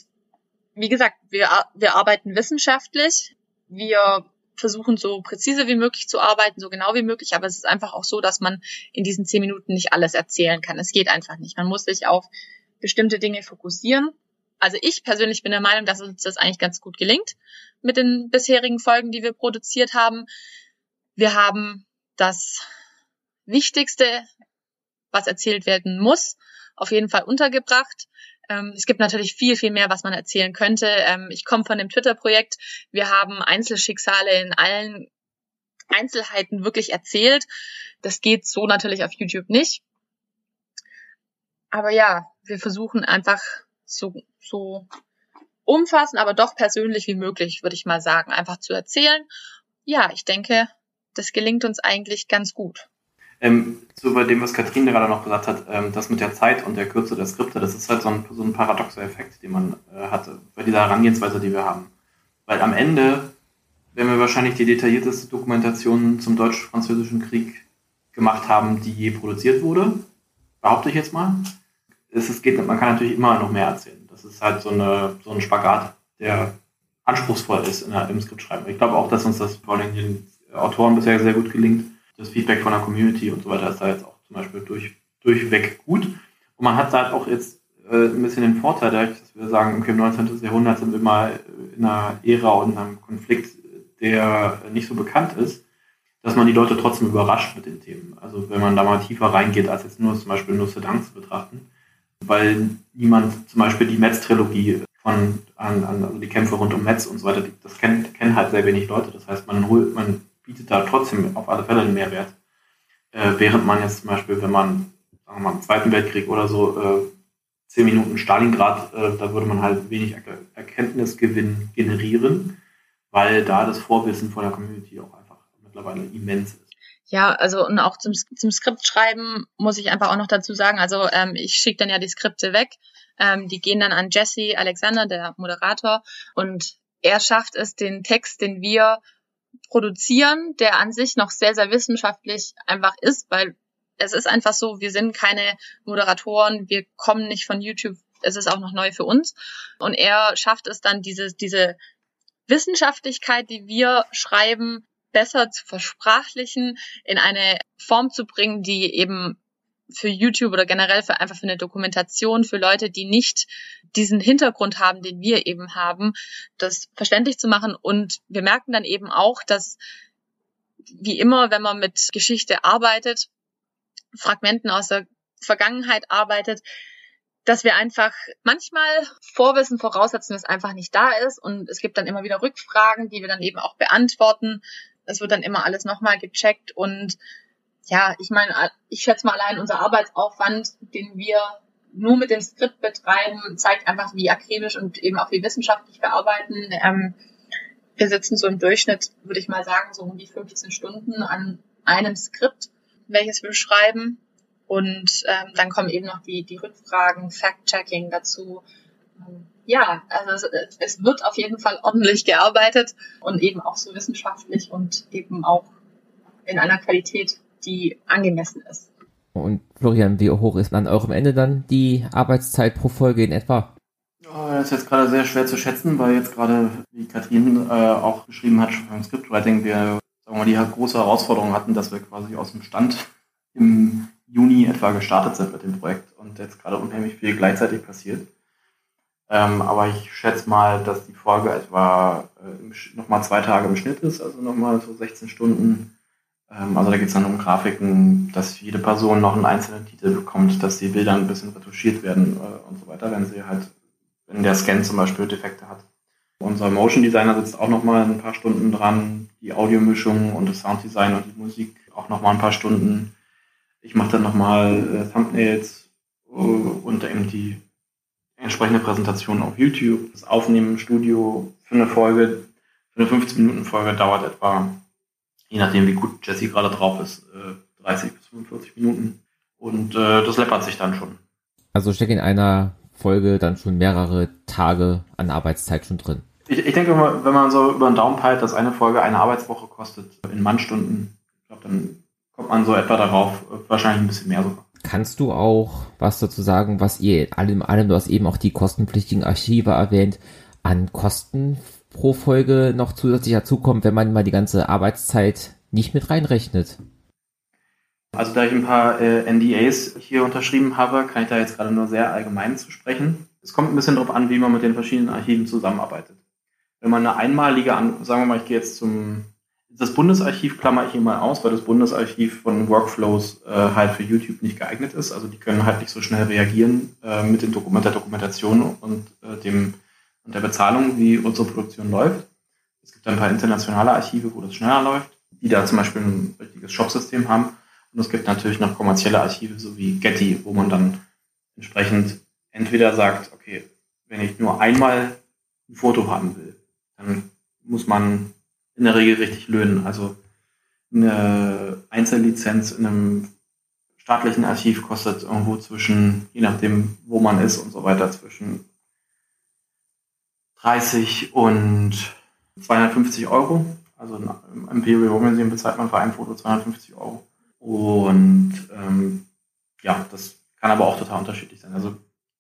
wie gesagt, wir, wir arbeiten wissenschaftlich. Wir versuchen so präzise wie möglich zu arbeiten, so genau wie möglich, aber es ist einfach auch so, dass man in diesen zehn Minuten nicht alles erzählen kann. Es geht einfach nicht. Man muss sich auf bestimmte Dinge fokussieren. Also ich persönlich bin der Meinung, dass uns das eigentlich ganz gut gelingt mit den bisherigen Folgen, die wir produziert haben. Wir haben das Wichtigste, was erzählt werden muss, auf jeden Fall untergebracht. Ähm, es gibt natürlich viel, viel mehr, was man erzählen könnte. Ähm, ich komme von dem Twitter-Projekt. Wir haben Einzelschicksale in allen Einzelheiten wirklich erzählt. Das geht so natürlich auf YouTube nicht. Aber ja, wir versuchen einfach so, so umfassend, aber doch persönlich wie möglich, würde ich mal sagen, einfach zu erzählen. Ja, ich denke, das gelingt uns eigentlich ganz gut. Ähm, bei dem, was Katrin gerade noch gesagt hat, ähm, das mit der Zeit und der Kürze der Skripte, das ist halt so ein, so ein paradoxer Effekt, den man äh, hatte bei dieser Herangehensweise, die wir haben. Weil am Ende werden wir wahrscheinlich die detaillierteste Dokumentation zum deutsch-französischen Krieg gemacht haben, die je produziert wurde. Behaupte ich jetzt mal. Es, es geht, man kann natürlich immer noch mehr erzählen. Das ist halt so, eine, so ein Spagat, der anspruchsvoll ist in der, im Skriptschreiben. Ich glaube auch, dass uns das vor allem den Autoren bisher sehr gut gelingt, das Feedback von der Community und so weiter ist da jetzt auch zum Beispiel durch, durchweg gut. Und man hat da halt auch jetzt äh, ein bisschen den Vorteil, dadurch, dass wir sagen, okay, im 19. Jahrhundert sind wir mal in einer Ära und einem Konflikt, der nicht so bekannt ist, dass man die Leute trotzdem überrascht mit den Themen. Also wenn man da mal tiefer reingeht, als jetzt nur zum Beispiel nur Sedan zu betrachten, weil niemand zum Beispiel die Metz-Trilogie von an, an, also die Kämpfe rund um Metz und so weiter, das kennen, kennen halt sehr wenig Leute. Das heißt, man holt, man bietet da trotzdem auf alle Fälle einen Mehrwert. Äh, während man jetzt zum Beispiel, wenn man, sagen wir mal, im Zweiten Weltkrieg oder so, äh, zehn Minuten Stalingrad, äh, da würde man halt wenig er Erkenntnisgewinn generieren, weil da das Vorwissen von der Community auch einfach mittlerweile immens ist. Ja, also und auch zum, zum Skriptschreiben muss ich einfach auch noch dazu sagen, also ähm, ich schicke dann ja die Skripte weg, ähm, die gehen dann an Jesse Alexander, der Moderator, und er schafft es, den Text, den wir produzieren, der an sich noch sehr, sehr wissenschaftlich einfach ist, weil es ist einfach so, wir sind keine Moderatoren, wir kommen nicht von YouTube, es ist auch noch neu für uns. Und er schafft es dann, diese, diese Wissenschaftlichkeit, die wir schreiben, besser zu versprachlichen, in eine Form zu bringen, die eben für YouTube oder generell für einfach für eine Dokumentation für Leute, die nicht diesen Hintergrund haben, den wir eben haben, das verständlich zu machen. Und wir merken dann eben auch, dass wie immer, wenn man mit Geschichte arbeitet, Fragmenten aus der Vergangenheit arbeitet, dass wir einfach manchmal Vorwissen voraussetzen, das einfach nicht da ist. Und es gibt dann immer wieder Rückfragen, die wir dann eben auch beantworten. Es wird dann immer alles nochmal gecheckt und ja, ich meine, ich schätze mal allein unser Arbeitsaufwand, den wir nur mit dem Skript betreiben, zeigt einfach, wie akribisch und eben auch wie wissenschaftlich wir arbeiten. Ähm, wir sitzen so im Durchschnitt, würde ich mal sagen, so um die 15 Stunden an einem Skript, welches wir schreiben. Und ähm, dann kommen eben noch die, die Rückfragen, Fact-Checking dazu. Ähm, ja, also es, es wird auf jeden Fall ordentlich gearbeitet und eben auch so wissenschaftlich und eben auch in einer Qualität, die angemessen ist. Und Florian, wie hoch ist an eurem Ende dann die Arbeitszeit pro Folge in etwa? Oh, das ist jetzt gerade sehr schwer zu schätzen, weil jetzt gerade, wie Katrin äh, auch geschrieben hat, beim Scriptwriting, wir sagen wir mal, die große Herausforderung hatten, dass wir quasi aus dem Stand im Juni etwa gestartet sind mit dem Projekt und jetzt gerade unheimlich viel gleichzeitig passiert. Ähm, aber ich schätze mal, dass die Folge etwa äh, nochmal zwei Tage im Schnitt ist, also nochmal so 16 Stunden also da geht es dann um Grafiken, dass jede Person noch einen einzelnen Titel bekommt, dass die Bilder ein bisschen retuschiert werden äh, und so weiter, wenn sie halt, wenn der Scan zum Beispiel Defekte hat. Unser Motion Designer sitzt auch noch mal ein paar Stunden dran, die Audiomischung und das Sounddesign und die Musik auch noch mal ein paar Stunden. Ich mache dann noch mal äh, Thumbnails äh, und eben die entsprechende Präsentation auf YouTube. Das Aufnehmen im Studio für eine Folge, für eine 15-Minuten-Folge dauert etwa, je nachdem wie gut Jesse gerade drauf ist, 30 äh, bis 45 Minuten. Und äh, das läppert sich dann schon. Also steckt in einer Folge dann schon mehrere Tage an Arbeitszeit schon drin. Ich, ich denke, wenn man so über den Daumen peilt, dass eine Folge eine Arbeitswoche kostet, in Mannstunden, ich glaube, dann kommt man so etwa darauf, wahrscheinlich ein bisschen mehr sogar. Kannst du auch was dazu sagen, was ihr allem, allem, du hast eben auch die kostenpflichtigen Archive erwähnt, an Kosten pro Folge noch zusätzlich dazukommt, wenn man mal die ganze Arbeitszeit nicht mit reinrechnet? Also da ich ein paar äh, NDAs hier unterschrieben habe, kann ich da jetzt gerade nur sehr allgemein zu sprechen. Es kommt ein bisschen darauf an, wie man mit den verschiedenen Archiven zusammenarbeitet. Wenn man eine einmalige, sagen wir mal, ich gehe jetzt zum das Bundesarchiv klammer ich hier mal aus, weil das Bundesarchiv von Workflows äh, halt für YouTube nicht geeignet ist. Also die können halt nicht so schnell reagieren äh, mit, den Dokument der Dokumentation und äh, dem und der Bezahlung, wie unsere Produktion läuft. Es gibt ein paar internationale Archive, wo das schneller läuft, die da zum Beispiel ein richtiges Shop-System haben. Und es gibt natürlich noch kommerzielle Archive, so wie Getty, wo man dann entsprechend entweder sagt, okay, wenn ich nur einmal ein Foto haben will, dann muss man in der Regel richtig löhnen. Also eine Einzellizenz in einem staatlichen Archiv kostet irgendwo zwischen, je nachdem, wo man ist und so weiter, zwischen 30 und 250 Euro. Also im Imperial Museum bezahlt man für ein Foto 250 Euro. Und ähm, ja, das kann aber auch total unterschiedlich sein. Also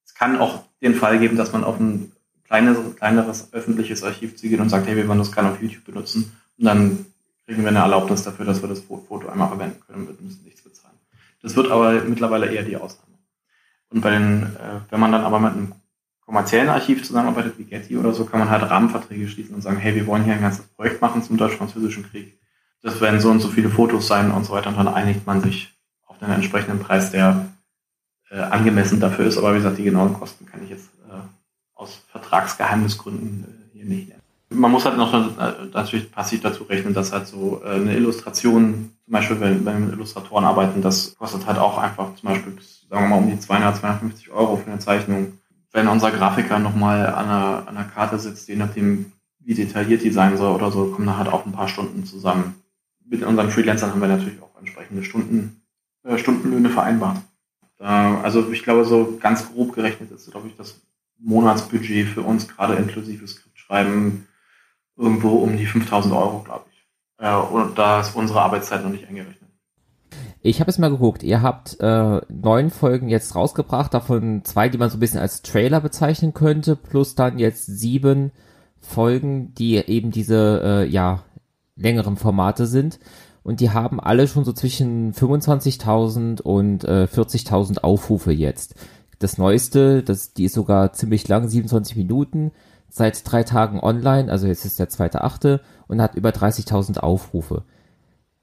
es kann auch den Fall geben, dass man auf ein kleineres, kleineres öffentliches Archiv gehen und sagt, hey, wir wollen das gerne auf YouTube benutzen. Und dann kriegen wir eine Erlaubnis dafür, dass wir das Foto einmal verwenden können und müssen nichts bezahlen. Das wird aber mittlerweile eher die Ausnahme. Und bei den, äh, wenn man dann aber mit einem kommerziellen Archiv zusammenarbeitet, wie Getty oder so, kann man halt Rahmenverträge schließen und sagen, hey, wir wollen hier ein ganzes Projekt machen zum deutsch-französischen Krieg. Das werden so und so viele Fotos sein und so weiter. Und dann einigt man sich auf den entsprechenden Preis, der äh, angemessen dafür ist. Aber wie gesagt, die genauen Kosten kann ich jetzt aus Vertragsgeheimnisgründen äh, hier nicht nennen. Man muss halt noch äh, natürlich passiv dazu rechnen, dass halt so äh, eine Illustration, zum Beispiel wenn, wenn wir mit Illustratoren arbeiten, das kostet halt auch einfach zum Beispiel sagen wir mal, um die 200, 250 Euro für eine Zeichnung. Wenn unser Grafiker nochmal an einer, an einer Karte sitzt, je nachdem, wie detailliert die sein soll oder so, kommen da halt auch ein paar Stunden zusammen. Mit unseren Freelancern haben wir natürlich auch entsprechende Stunden, äh, Stundenlöhne vereinbart. Da, also ich glaube, so ganz grob gerechnet ist, glaube ich, das Monatsbudget für uns, gerade inklusive Skriptschreiben, irgendwo um die 5000 Euro, glaube ich. Äh, und da ist unsere Arbeitszeit noch nicht eingerechnet. Ich habe es mal geguckt. Ihr habt äh, neun Folgen jetzt rausgebracht, davon zwei, die man so ein bisschen als Trailer bezeichnen könnte, plus dann jetzt sieben Folgen, die eben diese äh, ja längeren Formate sind. Und die haben alle schon so zwischen 25.000 und äh, 40.000 Aufrufe jetzt. Das neueste, das, die ist sogar ziemlich lang, 27 Minuten, seit drei Tagen online, also jetzt ist der zweite achte und hat über 30.000 Aufrufe.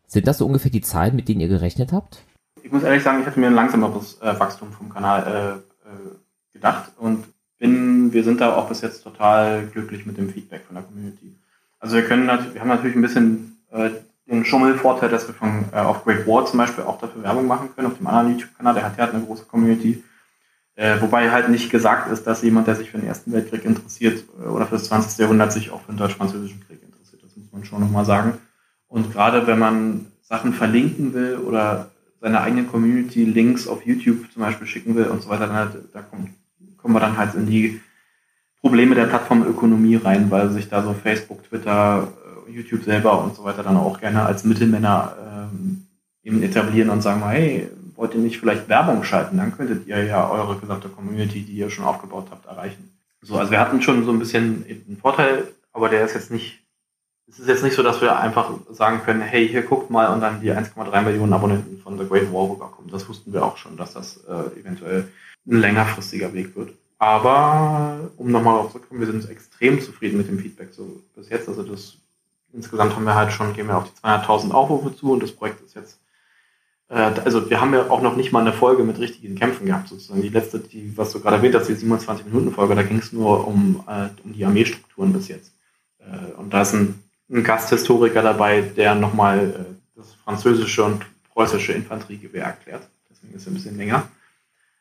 Sind das so ungefähr die Zahlen, mit denen ihr gerechnet habt? Ich muss ehrlich sagen, ich hatte mir ein langsameres äh, Wachstum vom Kanal äh, äh, gedacht und bin, wir sind da auch bis jetzt total glücklich mit dem Feedback von der Community. Also wir können wir haben natürlich ein bisschen äh, den Schummelvorteil, dass wir von äh, auf Great War zum Beispiel auch dafür Werbung machen können, auf dem anderen YouTube-Kanal, der hat ja eine große Community. Äh, wobei halt nicht gesagt ist, dass jemand, der sich für den Ersten Weltkrieg interessiert äh, oder für das 20. Jahrhundert sich auch für den Deutsch-Französischen Krieg interessiert. Das muss man schon nochmal sagen. Und gerade wenn man Sachen verlinken will oder seine eigenen Community-Links auf YouTube zum Beispiel schicken will und so weiter, dann halt, da kommt, kommen wir dann halt in die Probleme der Plattformökonomie rein, weil sich da so Facebook, Twitter, äh, YouTube selber und so weiter dann auch gerne als Mittelmänner ähm, eben etablieren und sagen, hey, wollt ihr nicht vielleicht Werbung schalten? Dann könntet ihr ja eure gesamte Community, die ihr schon aufgebaut habt, erreichen. So, also wir hatten schon so ein bisschen einen Vorteil, aber der ist jetzt nicht, es ist jetzt nicht so, dass wir einfach sagen können, hey, hier guckt mal und dann die 1,3 Millionen Abonnenten von The Great War rüberkommen. Das wussten wir auch schon, dass das äh, eventuell ein längerfristiger Weg wird. Aber um nochmal aufzukommen, wir sind extrem zufrieden mit dem Feedback so bis jetzt. Also das insgesamt haben wir halt schon, gehen wir auf die 200.000 Aufrufe zu und das Projekt ist jetzt, äh, also wir haben ja auch noch nicht mal eine Folge mit richtigen Kämpfen gehabt, sozusagen. Die letzte, die, was du gerade erwähnt hast, die 27-Minuten-Folge, da ging es nur um, äh, um die Armeestrukturen bis jetzt. Äh, und da ist ein, ein Gasthistoriker dabei, der nochmal äh, das französische und preußische Infanteriegewehr erklärt. Deswegen ist es ein bisschen länger.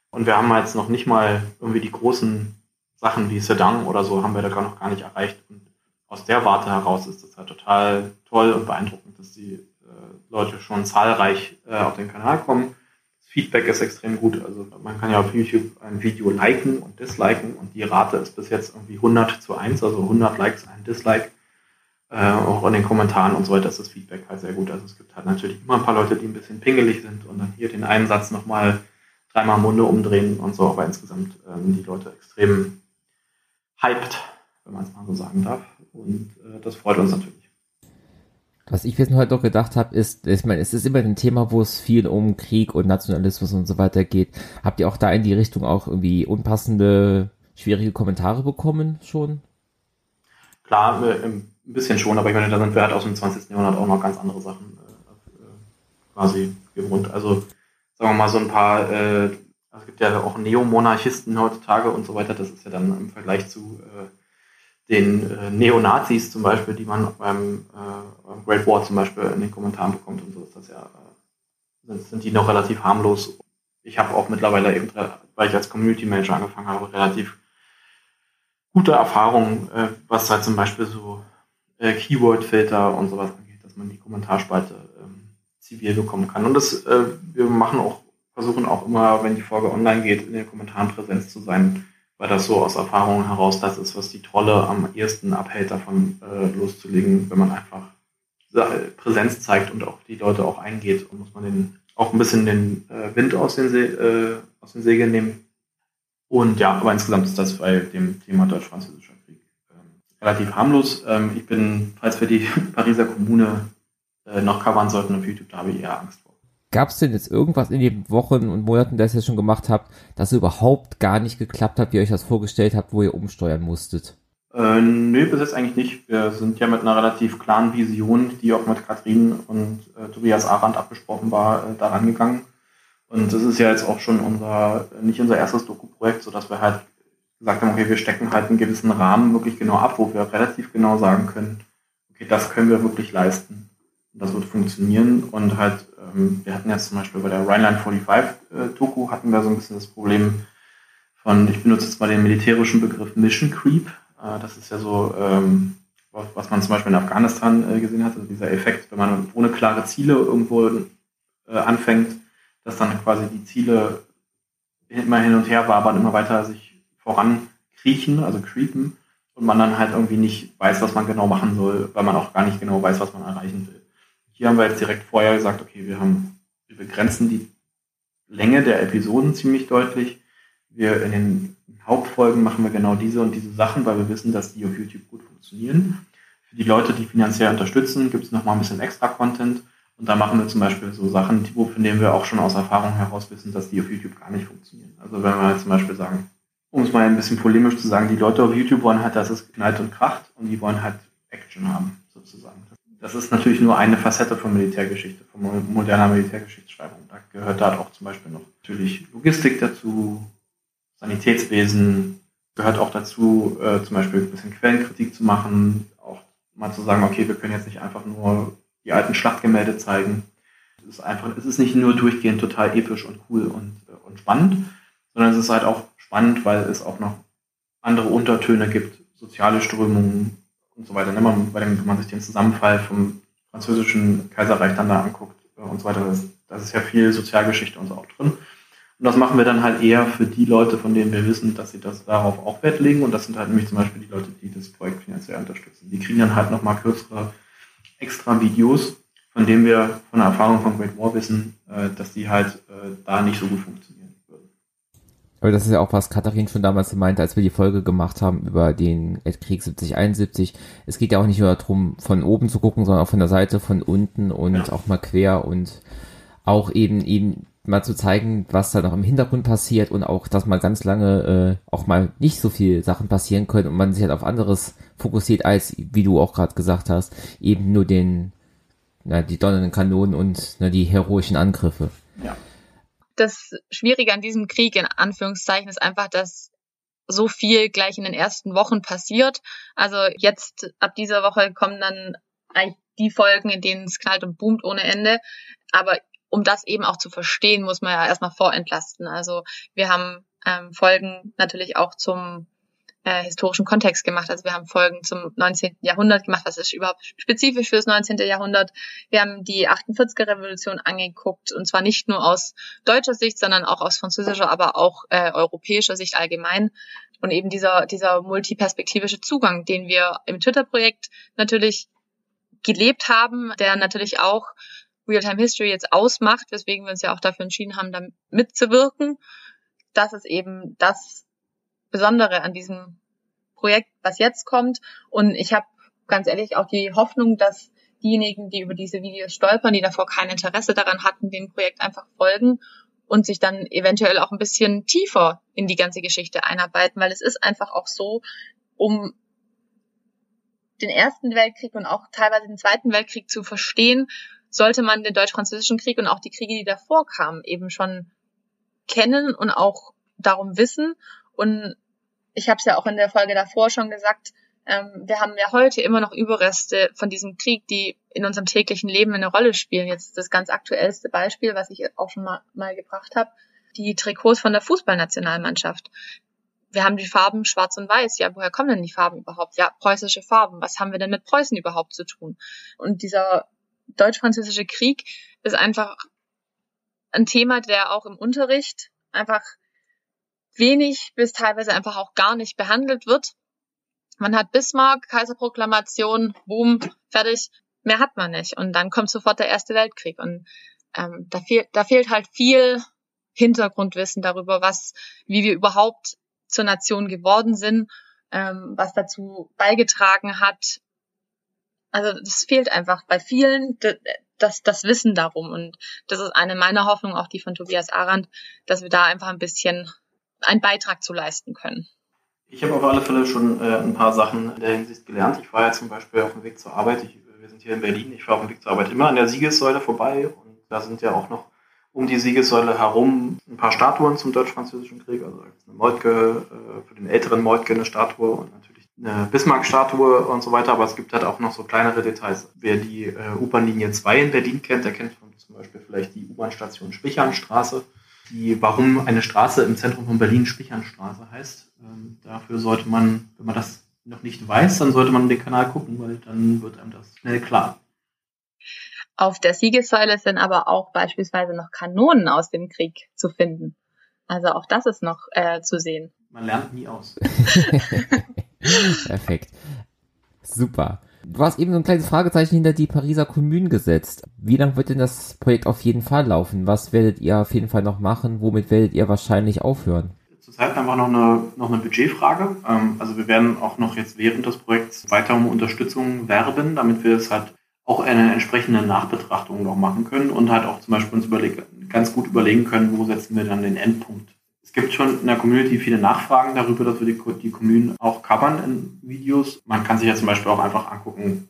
Und wir haben jetzt noch nicht mal irgendwie die großen Sachen wie Sedan oder so haben wir da noch gar nicht erreicht. Und aus der Warte heraus ist das halt total toll und beeindruckend, dass die äh, Leute schon zahlreich äh, auf den Kanal kommen. Das Feedback ist extrem gut. Also man kann ja auf YouTube ein Video liken und disliken und die Rate ist bis jetzt irgendwie 100 zu 1, also 100 Likes, ein Dislike. Äh, auch in den Kommentaren und so weiter ist das Feedback halt sehr gut. Also es gibt halt natürlich immer ein paar Leute, die ein bisschen pingelig sind und dann hier den einen Satz nochmal dreimal Munde umdrehen und so, aber insgesamt ähm, die Leute extrem hyped, wenn man es mal so sagen darf. Und äh, das freut uns natürlich. Was ich jetzt heute noch gedacht habe, ist, ich meine, es ist immer ein Thema, wo es viel um Krieg und Nationalismus und so weiter geht. Habt ihr auch da in die Richtung auch irgendwie unpassende, schwierige Kommentare bekommen schon? Klar, äh, ein bisschen schon, aber ich meine, da sind wir halt aus dem 20. Jahrhundert auch noch ganz andere Sachen äh, äh, quasi gewohnt. Also sagen wir mal so ein paar, äh, es gibt ja auch Neomonarchisten heutzutage und so weiter, das ist ja dann im Vergleich zu äh, den äh, Neonazis zum Beispiel, die man beim äh, Great War zum Beispiel in den Kommentaren bekommt und so ist das ja, äh, sind, sind die noch relativ harmlos. Ich habe auch mittlerweile eben, weil ich als Community Manager angefangen habe, relativ gute Erfahrungen, äh, was halt zum Beispiel so äh, Keyword-Filter und sowas angeht, dass man die Kommentarspalte ähm, zivil bekommen kann. Und das, äh, wir machen auch, versuchen auch immer, wenn die Folge online geht, in den Kommentaren Präsenz zu sein, weil das so aus Erfahrung heraus das ist, was die Trolle am ehesten abhält, davon äh, loszulegen, wenn man einfach Präsenz zeigt und auch die Leute auch eingeht und muss man den auch ein bisschen den äh, Wind aus den, Se äh, aus den Segeln nehmen. Und ja, aber insgesamt ist das bei dem Thema deutsch-französischer relativ harmlos. Ähm, ich bin, falls wir die Pariser Kommune äh, noch covern sollten auf YouTube, da habe ich eher Angst vor. Gab es denn jetzt irgendwas in den Wochen und Monaten, das ihr schon gemacht habt, das überhaupt gar nicht geklappt hat, wie ihr euch das vorgestellt habt, wo ihr umsteuern musstet? Äh, nö, bis jetzt eigentlich nicht. Wir sind ja mit einer relativ klaren Vision, die auch mit Katrin und äh, Tobias Arendt abgesprochen war, äh, daran gegangen. Und das ist ja jetzt auch schon unser, nicht unser erstes Doku-Projekt, sodass wir halt gesagt haben, okay, wir stecken halt einen gewissen Rahmen wirklich genau ab, wo wir relativ genau sagen können, okay, das können wir wirklich leisten. Und das wird funktionieren. Und halt ähm, wir hatten jetzt zum Beispiel bei der Rhineland 45 äh, hatten wir so ein bisschen das Problem von, ich benutze jetzt mal den militärischen Begriff Mission Creep. Äh, das ist ja so, ähm, was man zum Beispiel in Afghanistan äh, gesehen hat, also dieser Effekt, wenn man ohne klare Ziele irgendwo äh, anfängt, dass dann quasi die Ziele immer hin und her wabern, immer weiter sich vorankriechen, also creepen, und man dann halt irgendwie nicht weiß, was man genau machen soll, weil man auch gar nicht genau weiß, was man erreichen will. Hier haben wir jetzt direkt vorher gesagt, okay, wir haben, wir begrenzen die Länge der Episoden ziemlich deutlich. Wir in den Hauptfolgen machen wir genau diese und diese Sachen, weil wir wissen, dass die auf YouTube gut funktionieren. Für die Leute, die finanziell unterstützen, gibt es nochmal ein bisschen extra Content. Und da machen wir zum Beispiel so Sachen, von denen wir auch schon aus Erfahrung heraus wissen, dass die auf YouTube gar nicht funktionieren. Also wenn wir zum Beispiel sagen, um es mal ein bisschen polemisch zu sagen, die Leute auf YouTube wollen halt, dass es knallt und kracht und die wollen halt Action haben, sozusagen das ist natürlich nur eine Facette von Militärgeschichte, von moderner Militärgeschichtsschreibung. Da gehört da auch zum Beispiel noch natürlich Logistik dazu, Sanitätswesen, gehört auch dazu, äh, zum Beispiel ein bisschen Quellenkritik zu machen, auch mal zu sagen, okay, wir können jetzt nicht einfach nur die alten Schlachtgemälde zeigen. Es ist einfach, es ist nicht nur durchgehend total episch und cool und, äh, und spannend, sondern es ist halt auch spannend, weil es auch noch andere Untertöne gibt, soziale Strömungen, und so weiter. Ne? Man, wenn man sich den Zusammenfall vom französischen Kaiserreich dann da anguckt äh, und so weiter, das ist ja viel Sozialgeschichte und so auch drin. Und das machen wir dann halt eher für die Leute, von denen wir wissen, dass sie das darauf auch Wert legen. Und das sind halt nämlich zum Beispiel die Leute, die das Projekt finanziell unterstützen. Die kriegen dann halt nochmal kürzere extra Videos, von denen wir von der Erfahrung von Great War wissen, äh, dass die halt äh, da nicht so gut funktionieren. Aber das ist ja auch, was Katharin schon damals meinte, als wir die Folge gemacht haben über den Krieg 7071. Es geht ja auch nicht nur darum, von oben zu gucken, sondern auch von der Seite, von unten und ja. auch mal quer und auch eben, eben mal zu zeigen, was da noch im Hintergrund passiert und auch, dass mal ganz lange äh, auch mal nicht so viel Sachen passieren können und man sich halt auf anderes fokussiert als, wie du auch gerade gesagt hast, eben nur den, na, die donnernden Kanonen und na, die heroischen Angriffe. Ja. Das Schwierige an diesem Krieg in Anführungszeichen ist einfach, dass so viel gleich in den ersten Wochen passiert. Also jetzt ab dieser Woche kommen dann eigentlich die Folgen, in denen es knallt und boomt ohne Ende. Aber um das eben auch zu verstehen, muss man ja erstmal vorentlasten. Also wir haben ähm, Folgen natürlich auch zum äh, historischen Kontext gemacht. Also wir haben Folgen zum 19. Jahrhundert gemacht, was ist überhaupt spezifisch für das 19. Jahrhundert. Wir haben die 48er Revolution angeguckt und zwar nicht nur aus deutscher Sicht, sondern auch aus französischer, aber auch äh, europäischer Sicht allgemein. Und eben dieser, dieser multiperspektivische Zugang, den wir im Twitter-Projekt natürlich gelebt haben, der natürlich auch Real-Time History jetzt ausmacht, weswegen wir uns ja auch dafür entschieden haben, da mitzuwirken. Das ist eben das Besondere an diesem Projekt, was jetzt kommt. Und ich habe ganz ehrlich auch die Hoffnung, dass diejenigen, die über diese Videos stolpern, die davor kein Interesse daran hatten, dem Projekt einfach folgen und sich dann eventuell auch ein bisschen tiefer in die ganze Geschichte einarbeiten, weil es ist einfach auch so, um den Ersten Weltkrieg und auch teilweise den Zweiten Weltkrieg zu verstehen, sollte man den Deutsch-Französischen Krieg und auch die Kriege, die davor kamen, eben schon kennen und auch darum wissen. Und ich habe es ja auch in der Folge davor schon gesagt, ähm, wir haben ja heute immer noch Überreste von diesem Krieg, die in unserem täglichen Leben eine Rolle spielen. Jetzt das ganz aktuellste Beispiel, was ich auch schon mal, mal gebracht habe, die Trikots von der Fußballnationalmannschaft. Wir haben die Farben schwarz und weiß. Ja, woher kommen denn die Farben überhaupt? Ja, preußische Farben. Was haben wir denn mit Preußen überhaupt zu tun? Und dieser deutsch-französische Krieg ist einfach ein Thema, der auch im Unterricht einfach wenig bis teilweise einfach auch gar nicht behandelt wird. Man hat Bismarck, Kaiserproklamation, Boom, fertig. Mehr hat man nicht. Und dann kommt sofort der Erste Weltkrieg. Und ähm, da, fehl, da fehlt halt viel Hintergrundwissen darüber, was, wie wir überhaupt zur Nation geworden sind, ähm, was dazu beigetragen hat. Also das fehlt einfach bei vielen das, das Wissen darum. Und das ist eine meiner Hoffnungen, auch die von Tobias Arendt, dass wir da einfach ein bisschen einen Beitrag zu leisten können. Ich habe auf alle Fälle schon äh, ein paar Sachen in der Hinsicht gelernt. Ich war ja zum Beispiel auf dem Weg zur Arbeit. Ich, wir sind hier in Berlin. Ich war auf dem Weg zur Arbeit immer an der Siegessäule vorbei. Und da sind ja auch noch um die Siegessäule herum ein paar Statuen zum Deutsch-Französischen Krieg. Also eine Moltke, äh, für den älteren Moltke eine Statue und natürlich eine Bismarck-Statue und so weiter. Aber es gibt halt auch noch so kleinere Details. Wer die äh, U-Bahn-Linie 2 in Berlin kennt, der kennt zum Beispiel vielleicht die U-Bahn-Station Spichernstraße die, warum eine Straße im Zentrum von Berlin Spichernstraße heißt. Ähm, dafür sollte man, wenn man das noch nicht weiß, dann sollte man den Kanal gucken, weil dann wird einem das schnell klar. Auf der Siegessäule sind aber auch beispielsweise noch Kanonen aus dem Krieg zu finden. Also auch das ist noch äh, zu sehen. Man lernt nie aus. Perfekt. Super. Du hast eben so ein kleines Fragezeichen hinter die Pariser Kommune gesetzt. Wie lange wird denn das Projekt auf jeden Fall laufen? Was werdet ihr auf jeden Fall noch machen? Womit werdet ihr wahrscheinlich aufhören? Zurzeit einfach noch eine, noch eine Budgetfrage. Ähm, also wir werden auch noch jetzt während des Projekts weiter um Unterstützung werben, damit wir es halt auch eine entsprechende Nachbetrachtung noch machen können und halt auch zum Beispiel uns überlegen, ganz gut überlegen können, wo setzen wir dann den Endpunkt gibt schon in der Community viele Nachfragen darüber, dass wir die, die Kommunen auch covern in Videos. Man kann sich ja zum Beispiel auch einfach angucken,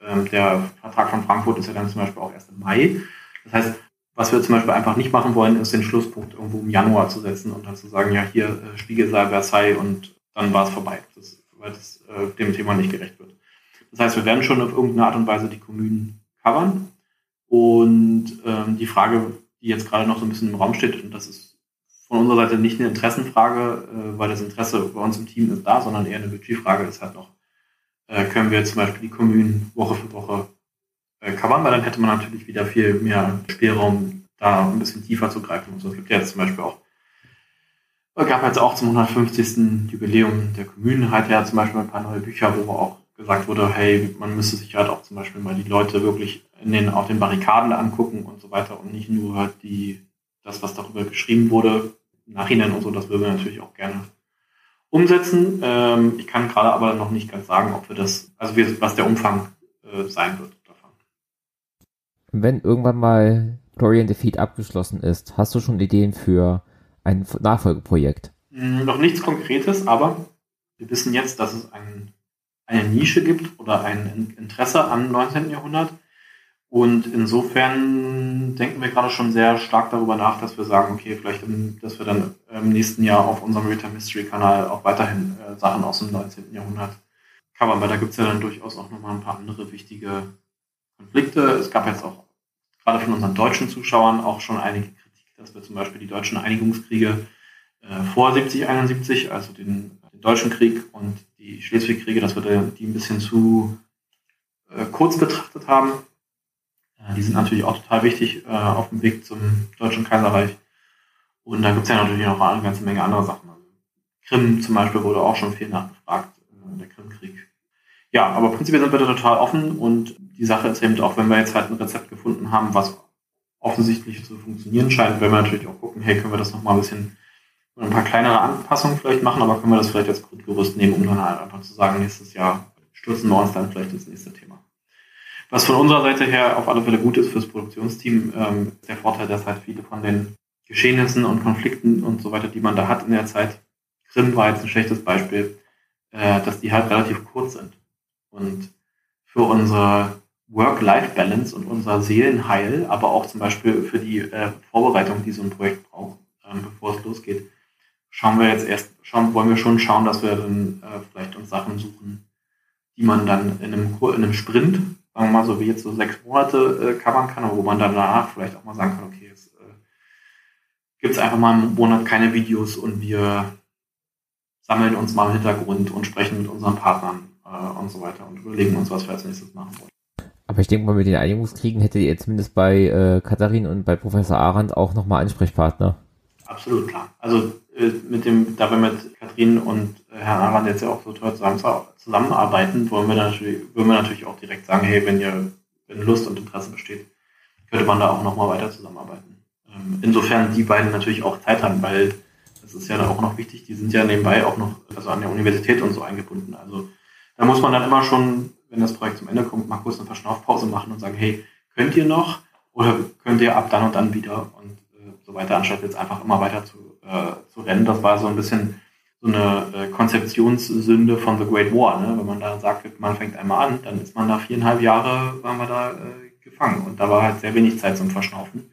ähm, der Vertrag von Frankfurt ist ja dann zum Beispiel auch erst im Mai. Das heißt, was wir zum Beispiel einfach nicht machen wollen, ist den Schlusspunkt irgendwo im Januar zu setzen und dann zu sagen, ja, hier äh, Spiegelsaal Versailles und dann war es vorbei, das, weil das äh, dem Thema nicht gerecht wird. Das heißt, wir werden schon auf irgendeine Art und Weise die Kommunen covern. Und ähm, die Frage, die jetzt gerade noch so ein bisschen im Raum steht, und das ist von unserer Seite nicht eine Interessenfrage, äh, weil das Interesse bei uns im Team ist da, sondern eher eine Budgetfrage ist halt noch, äh, können wir zum Beispiel die Kommunen Woche für Woche äh, covern, weil dann hätte man natürlich wieder viel mehr Spielraum, da ein bisschen tiefer zu greifen. Und so. Es gibt ja jetzt zum Beispiel auch, gab jetzt auch zum 150. Jubiläum der Kommunen halt ja zum Beispiel ein paar neue Bücher, wo auch gesagt wurde, hey, man müsste sich halt auch zum Beispiel mal die Leute wirklich in den, auf den Barrikaden angucken und so weiter und nicht nur die, das, was darüber geschrieben wurde, Nachhinein und so, das würden wir natürlich auch gerne umsetzen. Ähm, ich kann gerade aber noch nicht ganz sagen, ob wir das, also wie, was der Umfang äh, sein wird davon. Wenn irgendwann mal Glory and Defeat abgeschlossen ist, hast du schon Ideen für ein Nachfolgeprojekt? Hm, noch nichts Konkretes, aber wir wissen jetzt, dass es ein, eine Nische gibt oder ein Interesse am 19. Jahrhundert. Und insofern denken wir gerade schon sehr stark darüber nach, dass wir sagen, okay, vielleicht, im, dass wir dann im nächsten Jahr auf unserem Return Mystery Kanal auch weiterhin äh, Sachen aus dem 19. Jahrhundert covern, weil da gibt es ja dann durchaus auch nochmal ein paar andere wichtige Konflikte. Es gab jetzt auch gerade von unseren deutschen Zuschauern auch schon einige Kritik, dass wir zum Beispiel die deutschen Einigungskriege äh, vor 70, 71, also den, den, Deutschen Krieg und die Schleswig-Kriege, dass wir die ein bisschen zu äh, kurz betrachtet haben. Äh, die sind natürlich auch total wichtig äh, auf dem Weg zum Deutschen Kaiserreich. Und da gibt es ja natürlich noch eine ganze Menge andere Sachen. Also Krim zum Beispiel wurde auch schon viel nachgefragt, äh, der Krimkrieg. Ja, aber prinzipiell sind wir da total offen und die Sache ist eben auch, wenn wir jetzt halt ein Rezept gefunden haben, was offensichtlich zu funktionieren scheint, werden wir natürlich auch gucken, hey, können wir das nochmal ein bisschen ein paar kleinere Anpassungen vielleicht machen, aber können wir das vielleicht als Grundgerüst nehmen, um dann halt einfach zu sagen, nächstes Jahr stürzen wir uns dann vielleicht ins nächste Thema. Was von unserer Seite her auf alle Fälle gut ist fürs Produktionsteam, ähm, ist der Vorteil, dass halt viele von den Geschehnissen und Konflikten und so weiter, die man da hat in der Zeit, Krim war jetzt ein schlechtes Beispiel, äh, dass die halt relativ kurz sind. Und für unsere Work-Life-Balance und unser Seelenheil, aber auch zum Beispiel für die äh, Vorbereitung, die so ein Projekt braucht, ähm, bevor es losgeht, schauen wir jetzt erst, schauen, wollen wir schon schauen, dass wir dann äh, vielleicht uns Sachen suchen, die man dann in einem, in einem Sprint, sagen wir mal so wie jetzt so sechs Monate äh, covern kann, wo man dann danach vielleicht auch mal sagen kann, okay, jetzt äh, gibt es einfach mal einen Monat keine Videos und wir sammeln uns mal im Hintergrund und sprechen mit unseren Partnern äh, und so weiter und überlegen uns, was wir als nächstes machen wollen. Aber ich denke mal, mit den Einigungskriegen hättet ihr zumindest bei äh, Katharin und bei Professor Arendt auch nochmal Ansprechpartner. Absolut klar. Also äh, mit dem, da wir mit Katrin und Herrn Arendt jetzt ja auch so toll zusammen, zusammenarbeiten, wollen wir natürlich, wollen wir natürlich auch direkt sagen, hey, wenn ihr, wenn Lust und Interesse besteht, könnte man da auch nochmal weiter zusammenarbeiten. Ähm, insofern die beiden natürlich auch Zeit haben, weil das ist ja da auch noch wichtig, die sind ja nebenbei auch noch, also an der Universität und so eingebunden. Also da muss man dann immer schon, wenn das Projekt zum Ende kommt, mal kurz eine Verschnaufpause machen und sagen, hey, könnt ihr noch oder könnt ihr ab dann und dann wieder und äh, so weiter, anstatt jetzt einfach immer weiter zu, äh, zu rennen. Das war so ein bisschen so eine äh, Konzeptionssünde von The Great War. Ne? Wenn man da sagt, man fängt einmal an, dann ist man da viereinhalb Jahre, waren wir da äh, gefangen. Und da war halt sehr wenig Zeit zum Verschnaufen.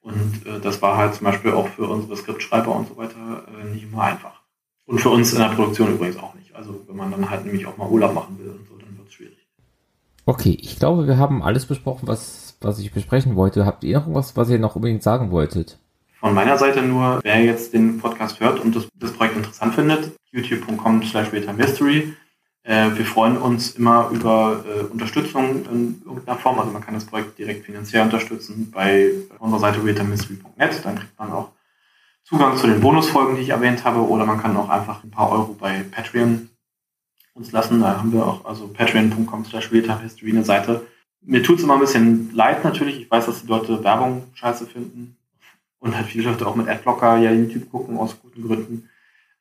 Und äh, das war halt zum Beispiel auch für unsere Skriptschreiber und so weiter äh, nicht immer einfach. Und für uns in der Produktion übrigens auch nicht. Also wenn man dann halt nämlich auch mal Urlaub machen will und so, dann wird es schwierig. Okay, ich glaube, wir haben alles besprochen, was, was ich besprechen wollte. Habt ihr noch irgendwas, was ihr noch unbedingt sagen wolltet? Von meiner Seite nur, wer jetzt den Podcast hört und das, das Projekt interessant findet, youtube.com slash mystery. Äh, wir freuen uns immer über äh, Unterstützung in irgendeiner Form. Also man kann das Projekt direkt finanziell unterstützen bei unserer Seite realtime.mystery.net. Dann kriegt man auch Zugang zu den Bonusfolgen, die ich erwähnt habe, oder man kann auch einfach ein paar Euro bei Patreon uns lassen. Da haben wir auch, also patreon.com slash eine Seite. Mir tut es immer ein bisschen leid natürlich. Ich weiß, dass die Leute Werbung scheiße finden und halt viele Leute auch mit Adblocker ja YouTube gucken aus guten Gründen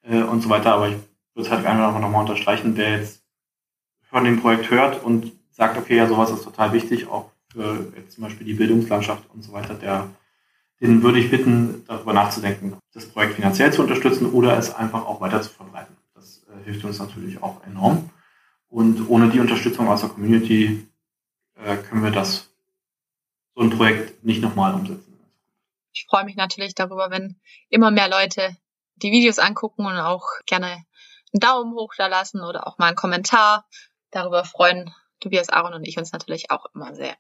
äh, und so weiter. Aber ich würde es halt gerne nochmal unterstreichen, wer jetzt von dem Projekt hört und sagt, okay, ja, sowas ist total wichtig, auch für jetzt zum Beispiel die Bildungslandschaft und so weiter, der den würde ich bitten, darüber nachzudenken, das Projekt finanziell zu unterstützen oder es einfach auch weiter zu verbreiten. Das äh, hilft uns natürlich auch enorm. Und ohne die Unterstützung aus der Community äh, können wir das, so ein Projekt nicht nochmal umsetzen. Ich freue mich natürlich darüber, wenn immer mehr Leute die Videos angucken und auch gerne einen Daumen hoch da lassen oder auch mal einen Kommentar. Darüber freuen Tobias Aaron und ich uns natürlich auch immer sehr.